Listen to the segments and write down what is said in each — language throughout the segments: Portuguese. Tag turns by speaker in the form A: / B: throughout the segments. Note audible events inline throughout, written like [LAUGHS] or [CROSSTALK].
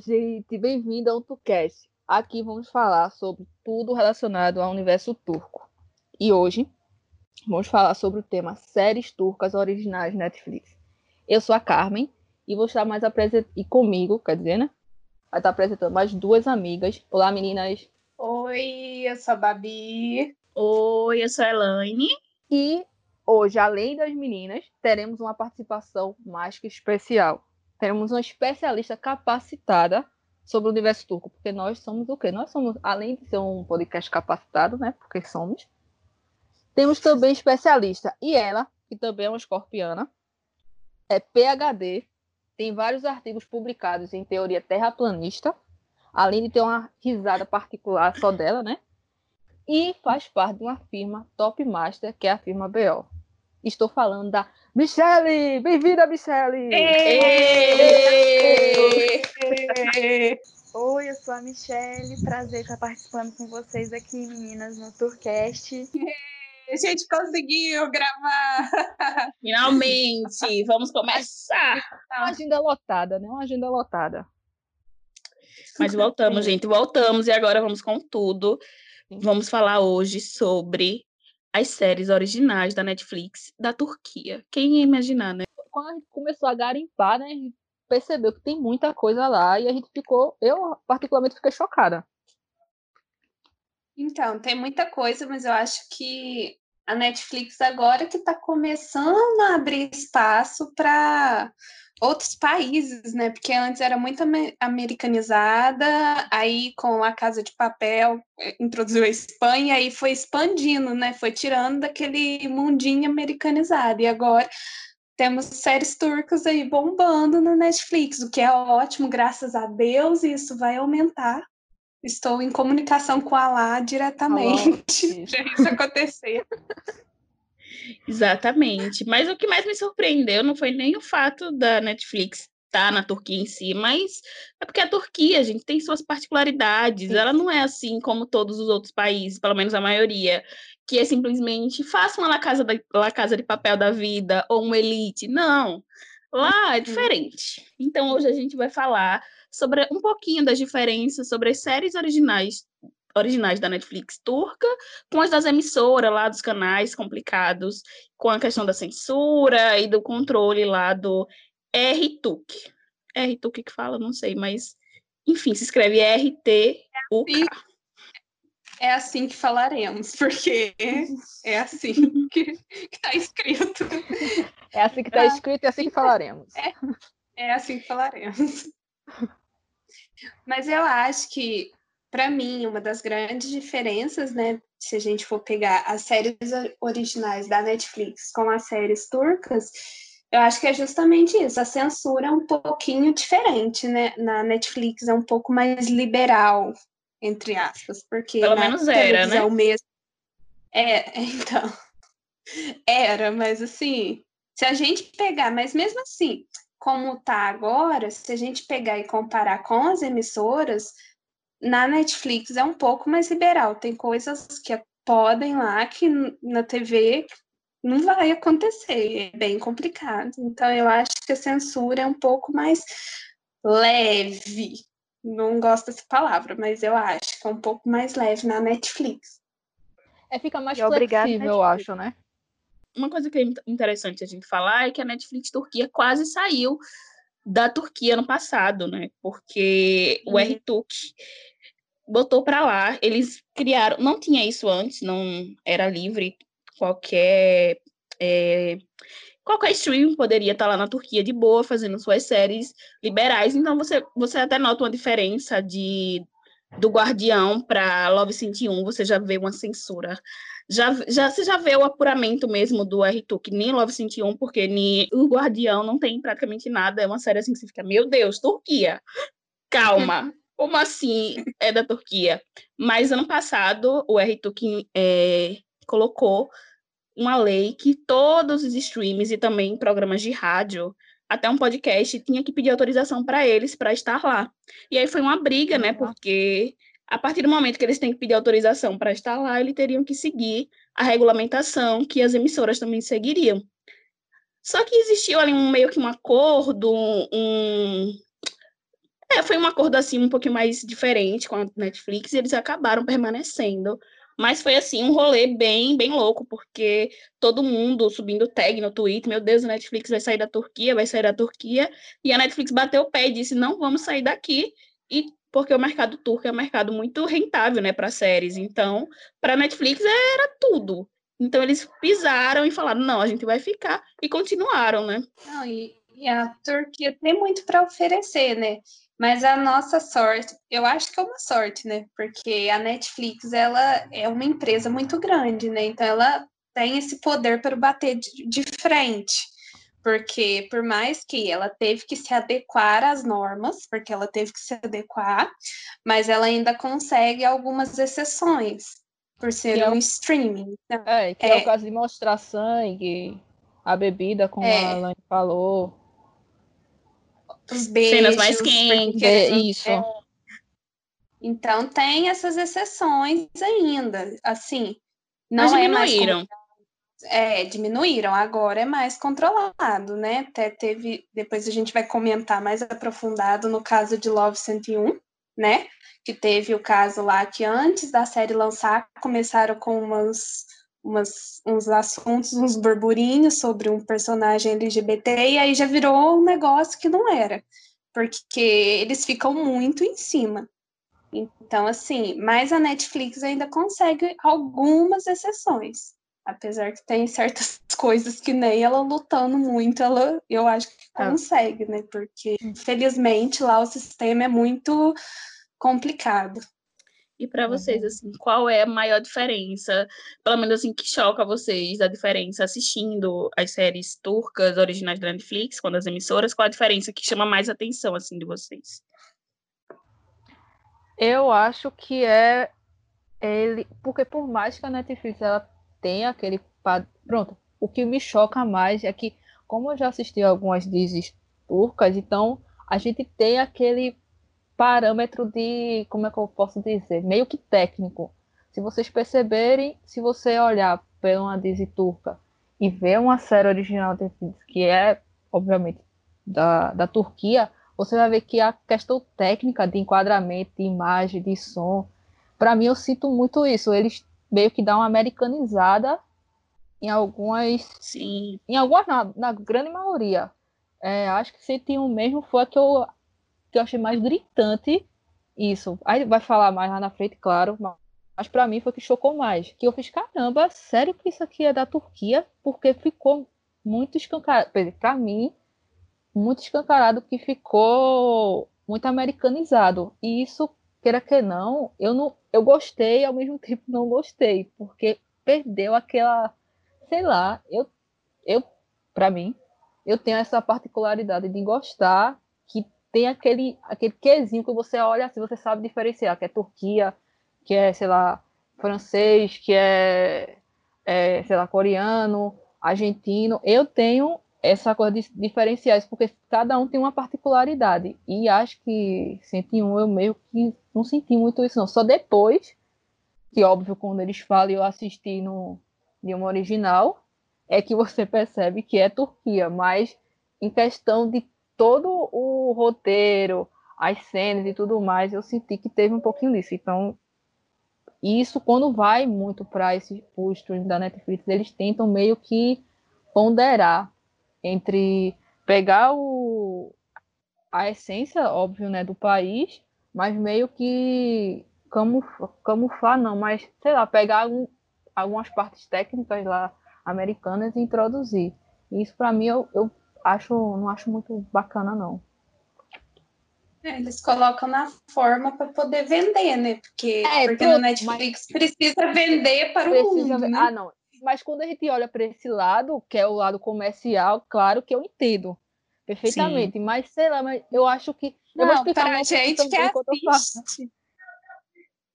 A: Gente, bem-vindo ao TuCast. Aqui vamos falar sobre tudo relacionado ao universo turco. E hoje vamos falar sobre o tema séries turcas originais Netflix. Eu sou a Carmen e vou estar mais apresentando e comigo, quer dizer, né? Vai estar apresentando mais duas amigas. Olá, meninas.
B: Oi, eu sou a Babi.
C: Oi, eu sou a Elaine.
A: E hoje, além das meninas, teremos uma participação mais que especial. Teremos uma especialista capacitada sobre o universo turco, porque nós somos o quê? Nós somos, além de ser um podcast capacitado, né? Porque somos, temos também especialista. E ela, que também é uma escorpiana, é PhD, tem vários artigos publicados em teoria terraplanista, além de ter uma risada particular só dela, né? E faz parte de uma firma Top Master, que é a firma BO. Estou falando da Michele! Bem-vinda, Michele!
D: Oi, eu sou a Michele. Prazer estar participando com vocês aqui, meninas, no Tourcast.
B: A gente conseguiu gravar!
C: Finalmente! Vamos começar!
A: Uma agenda lotada, né? Uma agenda lotada.
C: Mas voltamos, gente, voltamos e agora vamos com tudo. Vamos falar hoje sobre as séries originais da Netflix da Turquia. Quem ia imaginar, né?
A: Quando a gente começou a garimpar, né? A gente percebeu que tem muita coisa lá e a gente ficou, eu particularmente fiquei chocada.
B: Então, tem muita coisa, mas eu acho que a Netflix agora que está começando a abrir espaço para outros países, né? Porque antes era muito americanizada, aí com a Casa de Papel eh, introduziu a Espanha e foi expandindo, né? Foi tirando daquele mundinho americanizado. E agora temos séries turcas aí bombando no Netflix, o que é ótimo, graças a Deus, e isso vai aumentar. Estou em comunicação com a Lá diretamente [LAUGHS] para isso acontecer.
C: Exatamente. Mas o que mais me surpreendeu não foi nem o fato da Netflix estar tá na Turquia em si, mas é porque a Turquia, a gente, tem suas particularidades. Sim. Ela não é assim como todos os outros países, pelo menos a maioria, que é simplesmente faça uma La Casa, da, La Casa de Papel da vida ou uma Elite. Não. Lá é diferente. Então hoje a gente vai falar sobre um pouquinho das diferenças sobre as séries originais originais da Netflix turca, com as das emissoras lá dos canais complicados, com a questão da censura e do controle lá do RTUC. RTUC que fala, não sei, mas enfim, se escreve R-T-U-K.
B: É assim que falaremos, porque é assim [LAUGHS] que está escrito.
A: É assim que está escrito e é assim que falaremos.
B: É, é assim que falaremos. Mas eu acho que para mim, uma das grandes diferenças, né, se a gente for pegar as séries originais da Netflix com as séries turcas, eu acho que é justamente isso. A censura é um pouquinho diferente, né? Na Netflix é um pouco mais liberal, entre aspas, porque
C: pelo menos era, né?
B: Mesmo... É, [LAUGHS] então era, mas assim, se a gente pegar, mas mesmo assim, como tá agora, se a gente pegar e comparar com as emissoras, na Netflix é um pouco mais liberal. Tem coisas que podem lá que na TV não vai acontecer. É bem complicado. Então, eu acho que a censura é um pouco mais leve. Não gosto dessa palavra, mas eu acho que é um pouco mais leve na Netflix.
A: É, fica mais é flexível, eu acho, né?
C: Uma coisa que é interessante a gente falar é que a Netflix Turquia quase saiu da Turquia no passado, né? Porque o RTUC botou para lá, eles criaram, não tinha isso antes, não era livre, qualquer é, qualquer stream poderia estar tá lá na Turquia de boa fazendo suas séries liberais, então você você até nota uma diferença de do Guardião para Love 101, você já vê uma censura já, já, você já vê o apuramento mesmo do RTUC, nem Love 101, porque nem o Guardião não tem praticamente nada. É uma série assim que você fica, meu Deus, Turquia, calma. [LAUGHS] Como assim é da Turquia? Mas ano passado o RTUC é, colocou uma lei que todos os streams e também programas de rádio, até um podcast, tinha que pedir autorização para eles para estar lá. E aí foi uma briga, né? Porque a partir do momento que eles têm que pedir autorização para estar lá, eles teriam que seguir a regulamentação que as emissoras também seguiriam. Só que existiu ali um meio que um acordo, um É, foi um acordo assim um pouquinho mais diferente com a Netflix e eles acabaram permanecendo. Mas foi assim um rolê bem, bem louco, porque todo mundo subindo tag no Twitter, meu Deus, a Netflix vai sair da Turquia, vai sair da Turquia, e a Netflix bateu o pé e disse: "Não vamos sair daqui". E porque o mercado turco é um mercado muito rentável, né, para séries. Então, para Netflix era tudo. Então eles pisaram e falaram: "Não, a gente vai ficar" e continuaram, né?
B: Não, e, e a Turquia tem muito para oferecer, né? Mas a nossa sorte, eu acho que é uma sorte, né? Porque a Netflix, ela é uma empresa muito grande, né? Então ela tem esse poder para bater de, de frente. Porque por mais que ela teve que se adequar às normas, porque ela teve que se adequar, mas ela ainda consegue algumas exceções por ser que é um é, streaming.
A: Então, é, que é, é, o caso de mostrar sangue, a bebida, como é. a Alane falou
B: os beijos.
C: Cenas mais quentes.
A: É, isso. É.
B: Então tem essas exceções ainda. Assim,
C: não Mas diminuíram.
B: É, diminuíram. Agora é mais controlado, né? Até teve. Depois a gente vai comentar mais aprofundado no caso de Love 101, né? Que teve o caso lá que antes da série lançar começaram com umas umas, uns assuntos, uns burburinhos sobre um personagem LGBT, e aí já virou um negócio que não era, porque eles ficam muito em cima. Então, assim, mas a Netflix ainda consegue algumas exceções. Apesar que tem certas [LAUGHS] coisas que nem ela lutando muito, ela eu acho que é. consegue, né? Porque, infelizmente, lá o sistema é muito complicado.
C: E para vocês, uhum. assim, qual é a maior diferença, pelo menos assim, que choca vocês, a diferença assistindo as séries turcas originais da Netflix, quando as emissoras, qual a diferença que chama mais atenção, assim, de vocês?
A: Eu acho que é ele, porque por mais que a Netflix ela tenha aquele pronto, o que me choca mais é que como eu já assisti algumas dizes turcas, então a gente tem aquele parâmetro de, como é que eu posso dizer, meio que técnico. Se vocês perceberem, se você olhar pela uma Disney turca e ver uma série original que é, obviamente, da, da Turquia, você vai ver que a questão técnica de enquadramento, de imagem, de som, para mim eu sinto muito isso. Eles meio que dão uma americanizada em algumas.
C: Sim.
A: Em algumas, na, na grande maioria. É, acho que 101 mesmo foi que eu que eu achei mais gritante isso. Aí vai falar mais lá na frente, claro, mas para mim foi que chocou mais. Que eu fiz, caramba, sério que isso aqui é da Turquia? Porque ficou muito escancarado. Para mim, muito escancarado que ficou muito americanizado. E isso, queira que não, eu não eu gostei ao mesmo [LAUGHS] tempo não gostei, porque perdeu aquela, sei lá, eu eu para mim, eu tenho essa particularidade de gostar tem aquele, aquele quesinho que você olha assim, você sabe diferenciar, que é Turquia, que é, sei lá, francês, que é, é sei lá, coreano, argentino. Eu tenho essa coisa de diferenciais, porque cada um tem uma particularidade. E acho que 101 eu meio que não senti muito isso, não. Só depois, que óbvio, quando eles falam, eu assisti no idioma original, é que você [LAUGHS] percebe que é Turquia, mas em questão de todo o roteiro, as cenas e tudo mais, eu senti que teve um pouquinho disso. Então, isso quando vai muito para esses stream da Netflix, eles tentam meio que ponderar entre pegar o, a essência, óbvio, né, do país, mas meio que camuflar, camuflar não, mas sei lá, pegar algum, algumas partes técnicas lá americanas e introduzir. Isso para mim eu, eu acho, não acho muito bacana, não.
B: É, eles colocam na forma para poder vender, né? Porque, é, porque no Netflix mas... precisa vender para precisa o mundo. Né?
A: Ah, não. Mas quando a gente olha para esse lado, que é o lado comercial, claro que eu entendo perfeitamente. Sim. Mas sei lá, mas eu acho que.
B: Não, eu vou explicar um gente que assiste.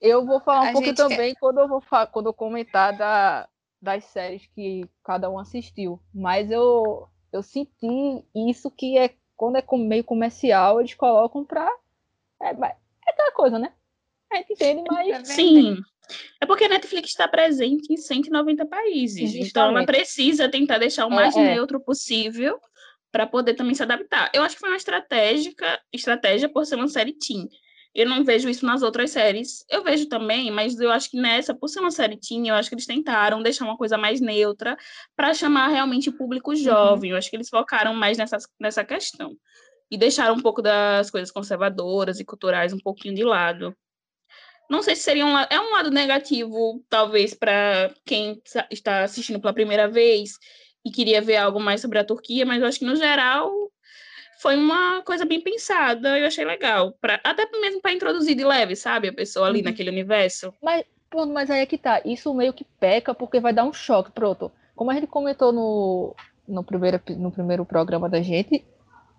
A: Eu vou falar um a pouco também quer... quando eu vou quando eu comentar da, das séries que cada um assistiu. Mas eu, eu senti isso que é quando é meio comercial, eles colocam pra. É, é aquela coisa, né? A gente entende, [LAUGHS] mas.
C: Sim. É porque a Netflix está presente em 190 países. Justamente. Então ela precisa tentar deixar o mais é, é. neutro possível para poder também se adaptar. Eu acho que foi uma estratégica, estratégia por ser uma série teen. Eu não vejo isso nas outras séries. Eu vejo também, mas eu acho que nessa, por ser uma série teen, eu acho que eles tentaram deixar uma coisa mais neutra para chamar realmente o público uhum. jovem. Uhum. Eu acho que eles focaram mais nessa, nessa questão. E deixaram um pouco das coisas conservadoras e culturais um pouquinho de lado. Não sei se seria um, é um lado negativo, talvez, para quem está assistindo pela primeira vez e queria ver algo mais sobre a Turquia, mas eu acho que, no geral, foi uma coisa bem pensada, eu achei legal. Pra, até mesmo para introduzir de leve, sabe? A pessoa ali uhum. naquele universo.
A: Mas, pronto, mas aí é que tá. Isso meio que peca porque vai dar um choque, pronto. Como a gente comentou no, no, primeiro, no primeiro programa da gente,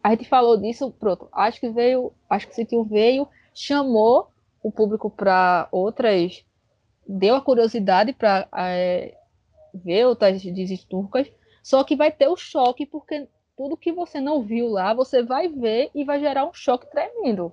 A: a gente falou disso, pronto. Acho que veio, acho que Sentiu veio, chamou o público para outras. Deu a curiosidade para é, ver outras dizes turcas, só que vai ter o choque, porque tudo que você não viu lá, você vai ver e vai gerar um choque tremendo.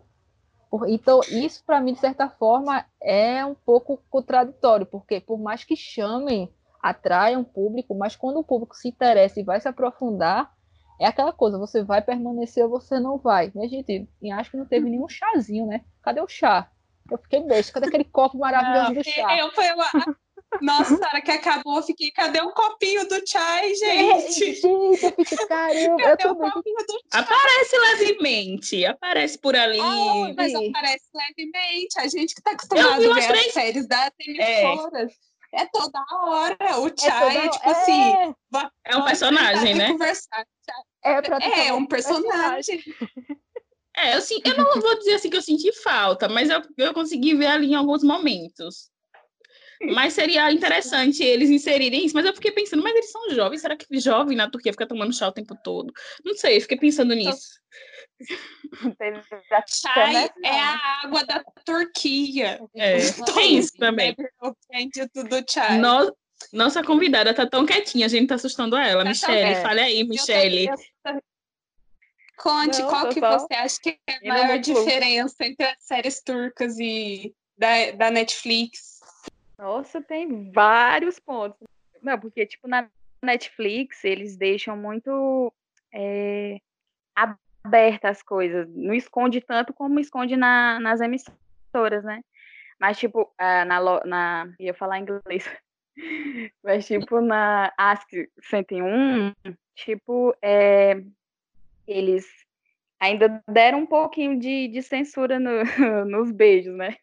A: Então, isso para mim, de certa forma, é um pouco contraditório, porque por mais que chamem, atraiam público, mas quando o público se interessa e vai se aprofundar, é aquela coisa, você vai permanecer ou você não vai. Minha gente, acho que não teve nenhum chazinho, né? Cadê o chá? Eu fiquei besta, cadê aquele copo maravilhoso não, do chá?
B: Eu, foi uma, nossa, na hora que acabou, eu fiquei, cadê um copinho do chai, [LAUGHS] gente?
A: Gente, eu fiquei, caramba. Cadê
B: o copinho do chai?
C: Aparece levemente, aparece por ali.
B: Oh, mas aparece levemente. A gente que tá acostumado a ver três... as séries das emissoras. É. é toda hora. O chai é, toda... é tipo assim.
C: É, é um personagem, né?
B: Conversar. É, é um personagem.
C: É, assim, eu não vou dizer assim que eu senti falta, mas eu, eu consegui ver ali em alguns momentos. Mas seria interessante eles inserirem isso. Mas eu fiquei pensando, mas eles são jovens, será que jovem na Turquia fica tomando chá o tempo todo? Não sei, eu fiquei pensando nisso.
B: Chai né? é a água da Turquia.
C: É, tem isso também.
B: tudo chai.
C: No, nossa convidada tá tão quietinha, a gente tá assustando ela. Tá Michele, fale aí, Michele.
B: Conte não, qual que só... você acha que é a maior diferença entre as séries turcas e da, da Netflix?
D: Nossa, tem vários pontos. Não, porque, tipo, na Netflix, eles deixam muito é, abertas as coisas. Não esconde tanto como esconde na, nas emissoras, né? Mas, tipo, na, na. ia falar inglês. [LAUGHS] Mas, tipo, na Ask 101, tipo, é, eles ainda deram um pouquinho de, de censura no, [LAUGHS] nos beijos, né?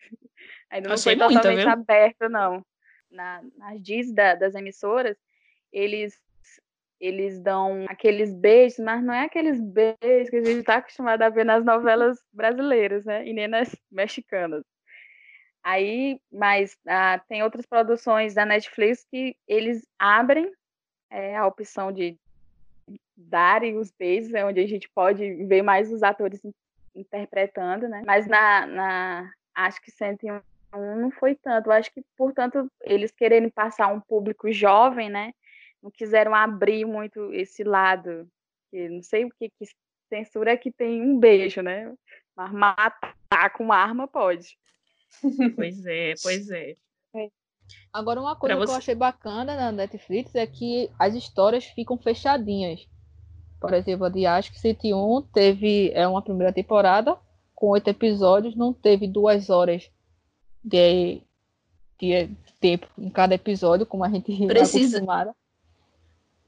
D: Ainda não foi totalmente muita, aberto, não. Na, nas diz da, das emissoras, eles eles dão aqueles beijos, mas não é aqueles beijos que a gente está acostumado a ver nas novelas brasileiras, né? E nem nas mexicanas. Aí, mas ah, tem outras produções da Netflix que eles abrem é, a opção de darem os beijos, é onde a gente pode ver mais os atores interpretando, né? Mas na, na acho que 101 não foi tanto. Eu acho que, portanto, eles quererem passar um público jovem, né? Não quiseram abrir muito esse lado. Que não sei o que, que censura é que tem um beijo, né? Mas matar com arma pode.
C: Pois é, pois é. é.
A: Agora, uma coisa que eu achei bacana na Netflix é que as histórias ficam fechadinhas. Por exemplo, a de Acho que 101 teve é uma primeira temporada com oito episódios, não teve duas horas de, de tempo em cada episódio, como a gente [LAUGHS]
C: precisa.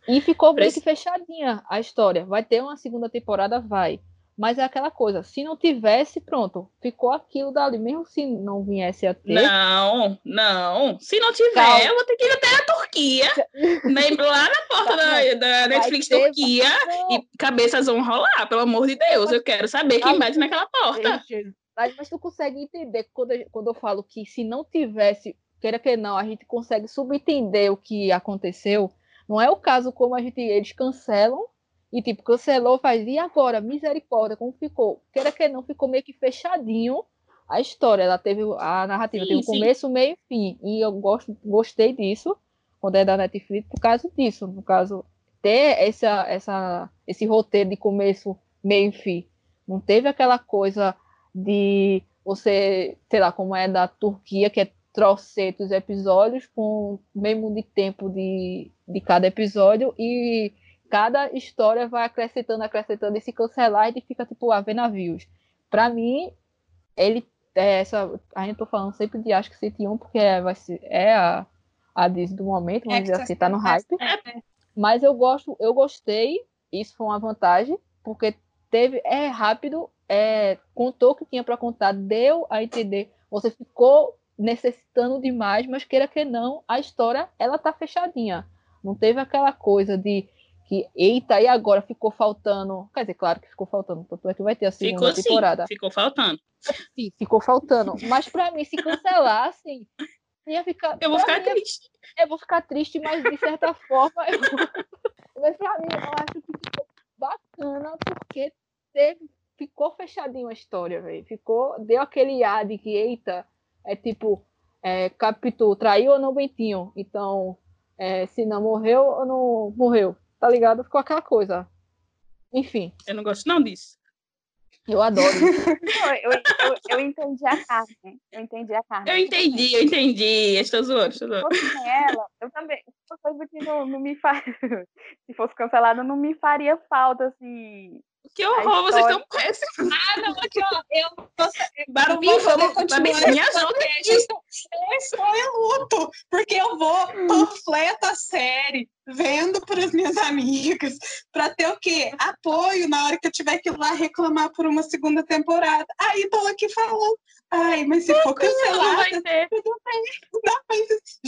A: E ficou bem fechadinha a história. Vai ter uma segunda temporada, vai. Mas é aquela coisa, se não tivesse, pronto, ficou aquilo dali, mesmo se não viesse a ter.
C: Não, não. Se não tiver, Calma. eu vou ter que ir até a Turquia, [LAUGHS] né, lá na porta da, da Netflix ter, Turquia, e cabeças vão rolar, pelo amor de Deus. Eu quero saber quem bate naquela porta.
A: Mas, mas tu consegue entender quando eu, quando eu falo que se não tivesse, queira que não, a gente consegue subentender o que aconteceu. Não é o caso como a gente eles cancelam e tipo cancelou, faz e agora misericórdia como ficou. Queira que não, ficou meio que fechadinho a história. Ela teve a narrativa, sim, teve um começo, meio e fim. E eu gosto, gostei disso quando é da Netflix por causa disso, no caso ter essa, essa, esse roteiro de começo, meio e fim. Não teve aquela coisa de você, sei lá, como é da Turquia, que é trocentos episódios com o mesmo de tempo de, de cada episódio e cada história vai acrescentando, acrescentando, e se cancelar, ele fica tipo, a ver navios. Pra mim, ele é essa. A gente tô falando sempre de Acho que 101, porque é, vai ser, é a, a Disney do momento, vamos dizer assim, tá no hype. Mas eu gosto, eu gostei, isso foi uma vantagem, porque teve, é rápido, é, contou o que tinha para contar, deu a entender. Você ficou necessitando demais, mas queira que não, a história ela tá fechadinha. Não teve aquela coisa de que, eita, e agora ficou faltando. Quer dizer, claro que ficou faltando, tanto é que vai ter a segunda
C: ficou,
A: temporada.
C: Sim, ficou faltando.
A: Sim, ficou faltando. Mas para mim, se cancelassem, ia ficar.
C: Eu vou ficar mim, triste.
A: Eu vou ficar triste, mas de certa [LAUGHS] forma. Eu... mas pra mim, eu acho que ficou bacana, porque teve, ficou fechadinho a história, velho. Ficou. Deu aquele ar de que, eita, é tipo. É, Capitu traiu ou não Bentinho? Então, é, se não morreu ou não morreu? Tá ligado? Ficou aquela coisa. Enfim.
C: Eu não gosto não disso.
A: Eu adoro. [LAUGHS]
D: eu, eu, eu, entendi a carne. Eu entendi a carne.
C: Eu entendi, eu entendi. Estou zoando, estou zoando.
D: Se fosse ela, eu também. Coisa que não, não me faz. [LAUGHS] Se fosse cancelada, não me faria falta, assim.
C: Que horror, vocês estão péssimos.
B: Ah, não, aqui, ó. Eu,
C: Barbie, vamos continuar. Me ajuda.
B: Eu estou em luto, porque eu vou panfleta a série, vendo para as minhas amigas, para ter o quê? Apoio na hora que eu tiver que ir lá reclamar por uma segunda temporada. Aí estou aqui falando. Ai, mas se for cancelada, tudo bem.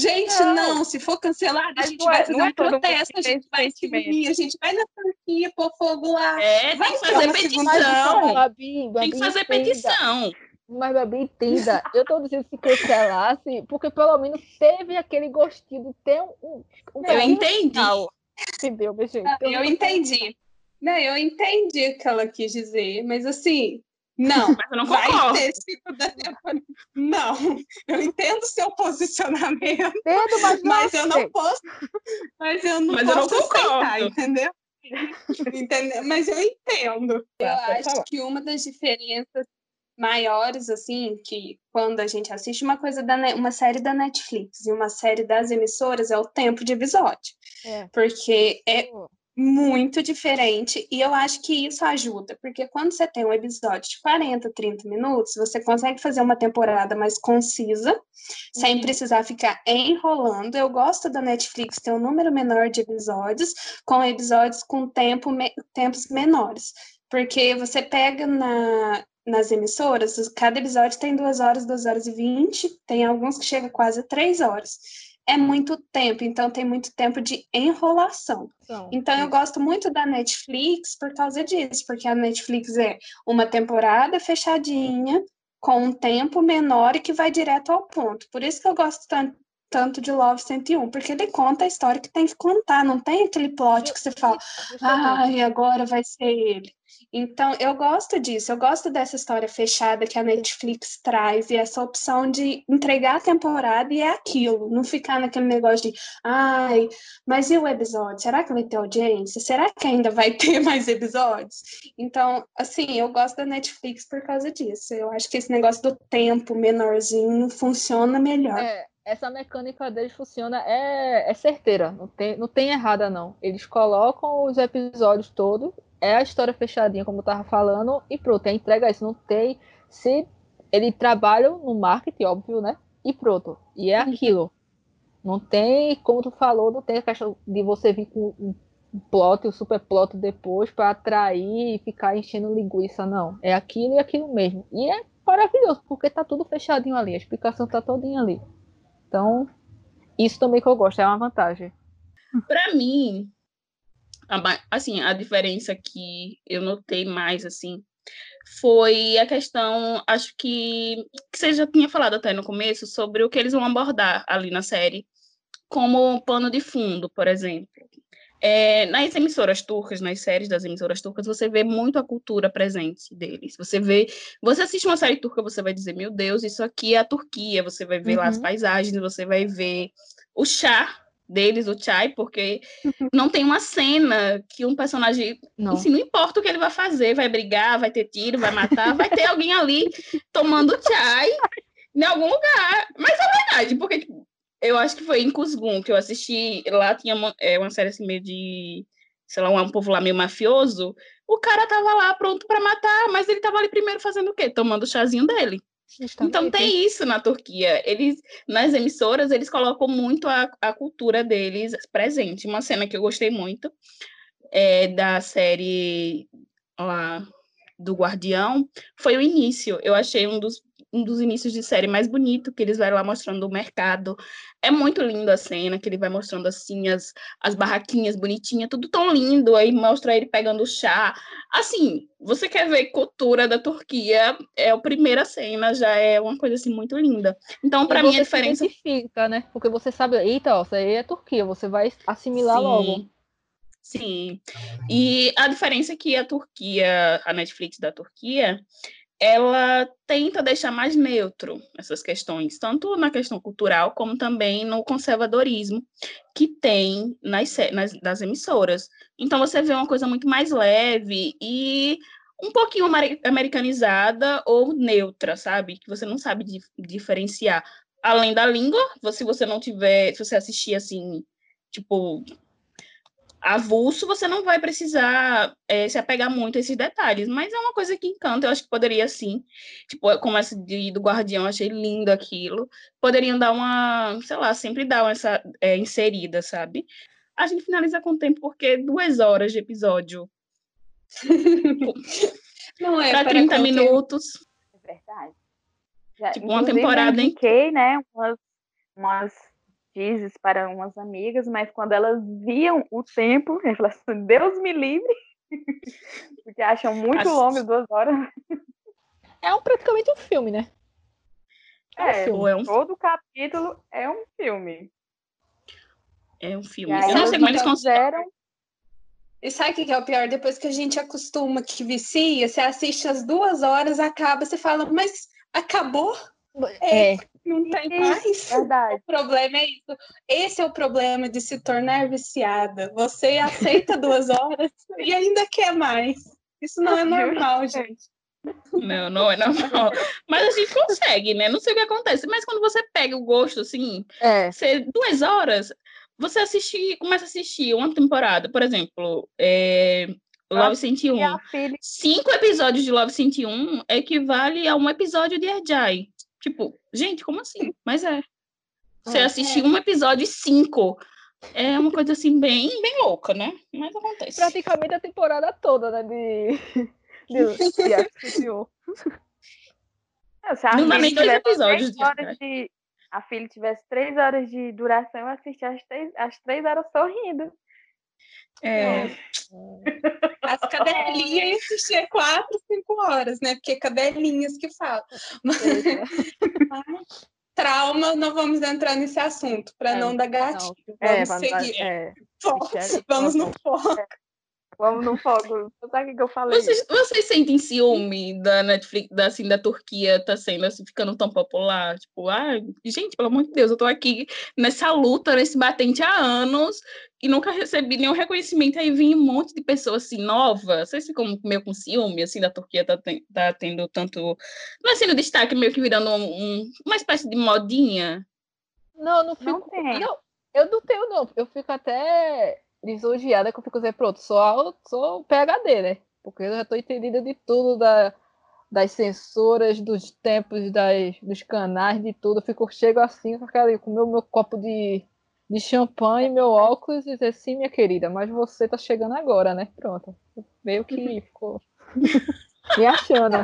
B: Gente, não. não. se for cancelada, a gente vai fazer um é protesto, a gente vai se a gente vai na Turquia pôr fogo lá.
C: É, tem que fazer petição.
A: Babi, Babi,
C: tem que fazer petição.
A: Mas, Babi, entenda, eu tô dizendo se cancelasse, porque pelo menos teve aquele gostinho de ter um. um
C: eu entendi.
A: Entendeu, meu gente?
B: Eu, eu entendi. Não, eu entendi o que ela quis dizer, mas assim, não,
C: mas eu não vai ter
B: segunda temporada. Não, eu entendo seu posicionamento.
A: Entendo, mas,
B: mas eu não posso. Mas eu não
C: mas
B: posso
C: eu não
B: aceitar, entendeu? entendeu? Mas eu entendo. Eu acho falar. que uma das diferenças maiores, assim, que quando a gente assiste uma coisa da uma série da Netflix e uma série das emissoras é o tempo de episódio.
A: É.
B: Porque é muito diferente e eu acho que isso ajuda, porque quando você tem um episódio de 40, 30 minutos, você consegue fazer uma temporada mais concisa, sem uhum. precisar ficar enrolando. Eu gosto da Netflix ter um número menor de episódios, com episódios com tempo, me, tempos menores, porque você pega na, nas emissoras, cada episódio tem duas horas, duas horas e vinte, tem alguns que chegam quase a três horas é muito tempo, então tem muito tempo de enrolação. Então, então eu gosto muito da Netflix por causa disso, porque a Netflix é uma temporada fechadinha, com um tempo menor e que vai direto ao ponto. Por isso que eu gosto tanto, tanto de Love 101, porque ele conta a história que tem que contar, não tem aquele plot que você fala, ai, ah, agora vai ser ele. Então, eu gosto disso, eu gosto dessa história fechada que a Netflix traz e essa opção de entregar a temporada e é aquilo, não ficar naquele negócio de, ai, mas e o episódio? Será que vai ter audiência? Será que ainda vai [LAUGHS] ter mais episódios? Então, assim, eu gosto da Netflix por causa disso. Eu acho que esse negócio do tempo menorzinho funciona melhor.
A: É, essa mecânica deles funciona, é, é certeira, não tem, não tem errada, não. Eles colocam os episódios todos é a história fechadinha, como eu tava falando, e pronto, é entrega isso. Não tem. Se ele trabalha no marketing, óbvio, né? E pronto. E é aquilo. Não tem, como tu falou, não tem a questão de você vir com um plot, um super plot depois para atrair e ficar enchendo linguiça, não. É aquilo e aquilo mesmo. E é maravilhoso, porque tá tudo fechadinho ali, a explicação tá todinha ali. Então, isso também que eu gosto, é uma vantagem.
C: Para mim, assim, a diferença que eu notei mais, assim, foi a questão, acho que, que você já tinha falado até no começo, sobre o que eles vão abordar ali na série, como pano de fundo, por exemplo. É, nas emissoras turcas, nas séries das emissoras turcas, você vê muito a cultura presente deles. Você vê, você assiste uma série turca, você vai dizer, meu Deus, isso aqui é a Turquia. Você vai ver uhum. lá as uhum. paisagens, você vai ver o chá deles, o Chai, porque [LAUGHS] não tem uma cena que um personagem. Não. Assim, não importa o que ele vai fazer, vai brigar, vai ter tiro, vai matar, vai ter alguém ali tomando chai em algum lugar. Mas é verdade, porque tipo, eu acho que foi em Kuzgun que eu assisti. Lá tinha uma, é, uma série assim meio de sei lá, um povo lá meio mafioso, o cara tava lá pronto para matar, mas ele tava ali primeiro fazendo o quê? Tomando o chazinho dele. Então tem isso na Turquia. Eles, nas emissoras, eles colocam muito a, a cultura deles presente. Uma cena que eu gostei muito é da série lá do Guardião foi o início. Eu achei um dos um dos inícios de série mais bonito, que eles vai lá mostrando o mercado. É muito lindo a cena, que ele vai mostrando assim as, as barraquinhas bonitinhas, tudo tão lindo, aí mostra ele pegando chá. Assim, você quer ver cultura da Turquia, é a primeira cena, já é uma coisa assim muito linda. Então, para mim a diferença
A: fica, né? Porque você sabe, eita, ó, isso aí é Turquia, você vai assimilar Sim. logo.
C: Sim. E a diferença é que a Turquia, a Netflix da Turquia, ela tenta deixar mais neutro essas questões, tanto na questão cultural, como também no conservadorismo que tem nas, nas das emissoras. Então, você vê uma coisa muito mais leve e um pouquinho americanizada ou neutra, sabe? Que você não sabe diferenciar. Além da língua, se você não tiver, se você assistir assim, tipo, avulso, você não vai precisar é, se apegar muito a esses detalhes, mas é uma coisa que encanta, eu acho que poderia sim, tipo, como essa de, do Guardião, achei lindo aquilo, poderiam dar uma, sei lá, sempre dar essa é, inserida, sabe? A gente finaliza com o tempo, porque duas horas de episódio. [LAUGHS]
B: não é
C: para 30 qualquer... minutos.
D: É verdade.
C: Já, tipo, uma temporada em
D: que, né, umas, umas teases para umas amigas, mas quando elas viam o tempo, elas falaram Deus me livre, [LAUGHS] porque acham muito longo duas horas.
A: É um, praticamente um filme, né?
D: É, é, um é um... todo capítulo é um filme.
C: É um filme. Eu não sei como eles consideram.
B: E sabe o que é o pior? Depois que a gente acostuma que vicia, você assiste as duas horas, acaba, você fala, mas acabou?
A: É.
B: é. Não tem mais.
D: Verdade.
B: O problema é isso. Esse é o problema de se tornar viciada. Você aceita duas horas e ainda quer mais. Isso não é [LAUGHS] normal, gente.
C: Não, não é normal. Mas a gente consegue, né? Não sei o que acontece. Mas quando você pega o gosto, assim,
A: é.
C: você, duas horas, você assiste, começa a assistir uma temporada, por exemplo, é, Love 101. Cinco episódios de Love 101 equivale a um episódio de Ajay. Tipo, gente, como assim? [LAUGHS] Mas é. Você é, assistir é. um episódio e cinco. É uma coisa assim, bem, bem louca, né? Mas acontece.
A: Praticamente a temporada toda, né? De. de, [LAUGHS] de [LAUGHS]
D: se a
C: Não dá nem dois episódios.
D: De... de... A filha tivesse três horas de duração, eu assisti as três, as três horas sorrindo.
C: É.
B: As cadelinhas ia assistir quatro, cinco horas, né? Porque cadelinhas que falam. Mas, mas, trauma, não vamos entrar nesse assunto, para é, não dar gatilho. Vamos é, seguir. É, vamos no foco.
D: Vamos no fogo. Sabe o que eu falei?
C: Vocês, vocês sentem ciúme da Netflix, da, assim, da Turquia tá sendo assim, ficando tão popular? Tipo, ah, gente, pelo amor de Deus, eu tô aqui nessa luta, nesse batente há anos e nunca recebi nenhum reconhecimento. Aí vem um monte de pessoas assim, novas. Vocês ficam meio com ciúme, assim, da Turquia tá, ten, tá tendo tanto. Não é sendo destaque, meio que virando um, um, uma espécie de modinha?
A: Não, não fico. Não tem. Não, eu não tenho, não. Eu fico até lisonjeada que eu fico dizendo, pronto, sou, sou PHD, né? Porque eu já estou entendida de tudo, da, das censuras, dos tempos, das, dos canais, de tudo. Eu fico, chego assim, com, aquela, com o meu, meu copo de, de champanhe, meu óculos, e dizer, sim, minha querida, mas você tá chegando agora, né? Pronto. Meio que [LAUGHS] ficou me achando.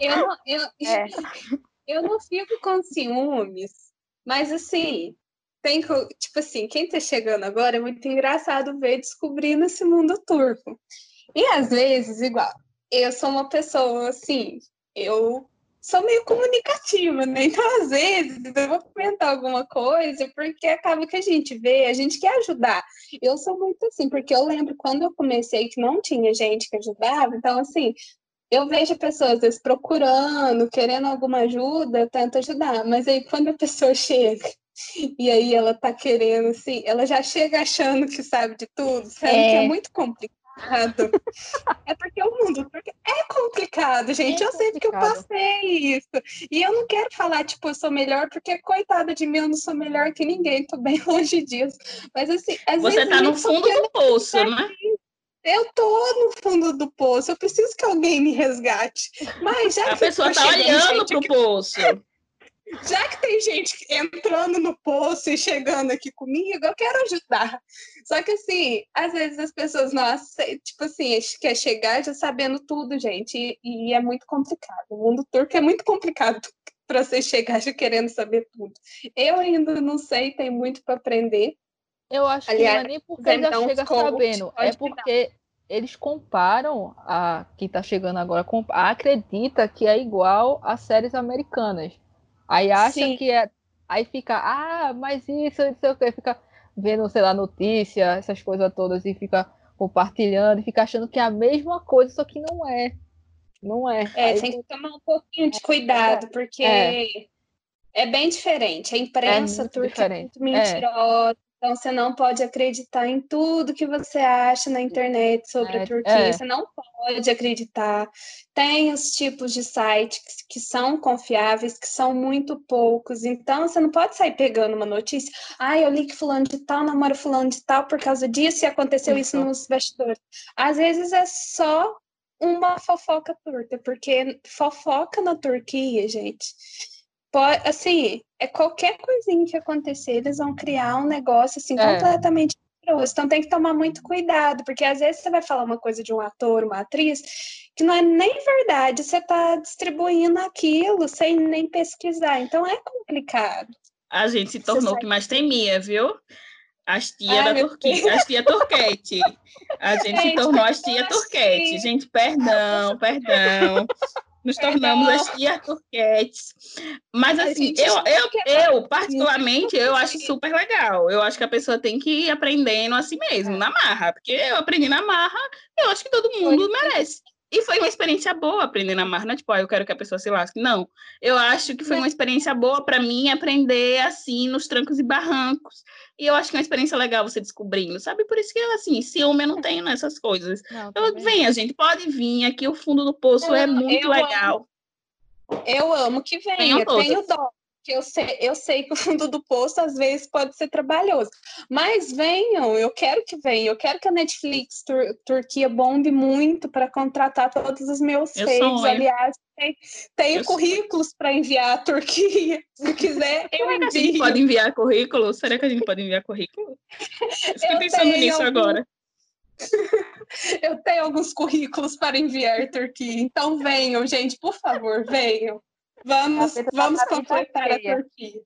B: Eu não, eu, é. [LAUGHS] eu não fico com ciúmes, mas assim, tem tipo assim, quem tá chegando agora é muito engraçado ver descobrindo esse mundo turco. E às vezes, igual, eu sou uma pessoa assim, eu sou meio comunicativa, né? Então, às vezes, eu vou comentar alguma coisa, porque acaba que a gente vê, a gente quer ajudar. Eu sou muito assim, porque eu lembro quando eu comecei que não tinha gente que ajudava, então, assim, eu vejo pessoas às vezes procurando, querendo alguma ajuda, eu tento ajudar, mas aí quando a pessoa [LAUGHS] chega e aí ela tá querendo, assim, ela já chega achando que sabe de tudo, sabe? É. Que é muito complicado. complicado. É porque o mundo porque é complicado, gente. É eu sei porque eu passei isso. E eu não quero falar, tipo, eu sou melhor, porque, coitada de mim, eu não sou melhor que ninguém, tô bem [LAUGHS] longe disso. Mas assim, às
C: Você
B: vezes
C: tá no fundo do poço, né?
B: Eu tô no fundo do poço, eu preciso que alguém me resgate. Mas já
C: a pessoa tá olhando pro que... poço.
B: Já que tem gente entrando no poço e chegando aqui comigo, eu quero ajudar. Só que assim, às vezes as pessoas não aceitam, tipo assim, quer chegar já sabendo tudo, gente, e, e é muito complicado. O mundo turco é muito complicado [LAUGHS] para você chegar já querendo saber tudo. Eu ainda não sei, tem muito para aprender.
A: Eu acho Aliás, que não é nem porque já chega sabendo, é porque eles comparam a que está chegando agora, acredita que é igual às séries americanas. Aí acha Sim. que é. Aí fica, ah, mas isso, não sei o que, fica vendo, sei lá, notícia, essas coisas todas, e fica compartilhando, e fica achando que é a mesma coisa, só que não é. Não é.
B: É, Aí, tem que tomar um pouquinho de cuidado, é, porque é. é bem diferente. A imprensa é turca é muito mentirosa, então, você não pode acreditar em tudo que você acha na internet sobre é, a Turquia. É. Você não pode acreditar. Tem os tipos de sites que, são confiáveis, que são muito poucos. Então, você não pode sair pegando uma notícia. Ah, eu li que fulano de tal namora fulano de tal por causa disso e aconteceu isso, isso nos bastidores. Às vezes é só uma fofoca turca, porque fofoca na Turquia, gente pode, assim, é qualquer coisinha que acontecer, eles vão criar um negócio assim é. completamente mentiroso. Então tem que tomar muito cuidado, porque às vezes você vai falar uma coisa de um ator, uma atriz, que não é nem verdade, você está distribuindo aquilo sem nem pesquisar. Então é complicado.
C: A gente se tornou o que mais temia, viu? As tia Ai, da Turquia, as tia Turquete. A gente se tornou as tia Turquete. Gente, perdão, perdão nos tornamos as tia turquetes. Mas assim, eu, eu, eu, particularmente, eu acho super legal. Eu acho que a pessoa tem que ir aprendendo a si mesmo, é. na marra. Porque eu aprendi na marra, eu acho que todo mundo merece. E foi uma experiência boa aprender na marra, não é tipo, ah, eu quero que a pessoa se lasque. Não, eu acho que foi uma experiência boa para mim aprender assim, nos trancos e barrancos. E eu acho que é uma experiência legal você descobrindo, sabe? Por isso que, assim, ciúme eu não tenho nessas coisas. Não, eu, venha, gente, pode vir. Aqui o fundo do poço é muito legal.
B: Amo. Eu amo que venha. Tenho dó que eu sei, eu sei que o fundo do poço às vezes pode ser trabalhoso. Mas venham, eu quero que venham, eu quero que a Netflix Tur Turquia bombe muito para contratar todos os meus feitos. Aliás, tem, tenho currículos para enviar à Turquia. Se quiser, [LAUGHS] eu
C: envio. A gente pode enviar currículo? Será que a gente pode enviar currículo? Estou pensando nisso algum... agora. [LAUGHS]
B: eu tenho alguns currículos para enviar à Turquia. Então venham, gente, por favor, venham. Vamos, vamos completar a Turquia.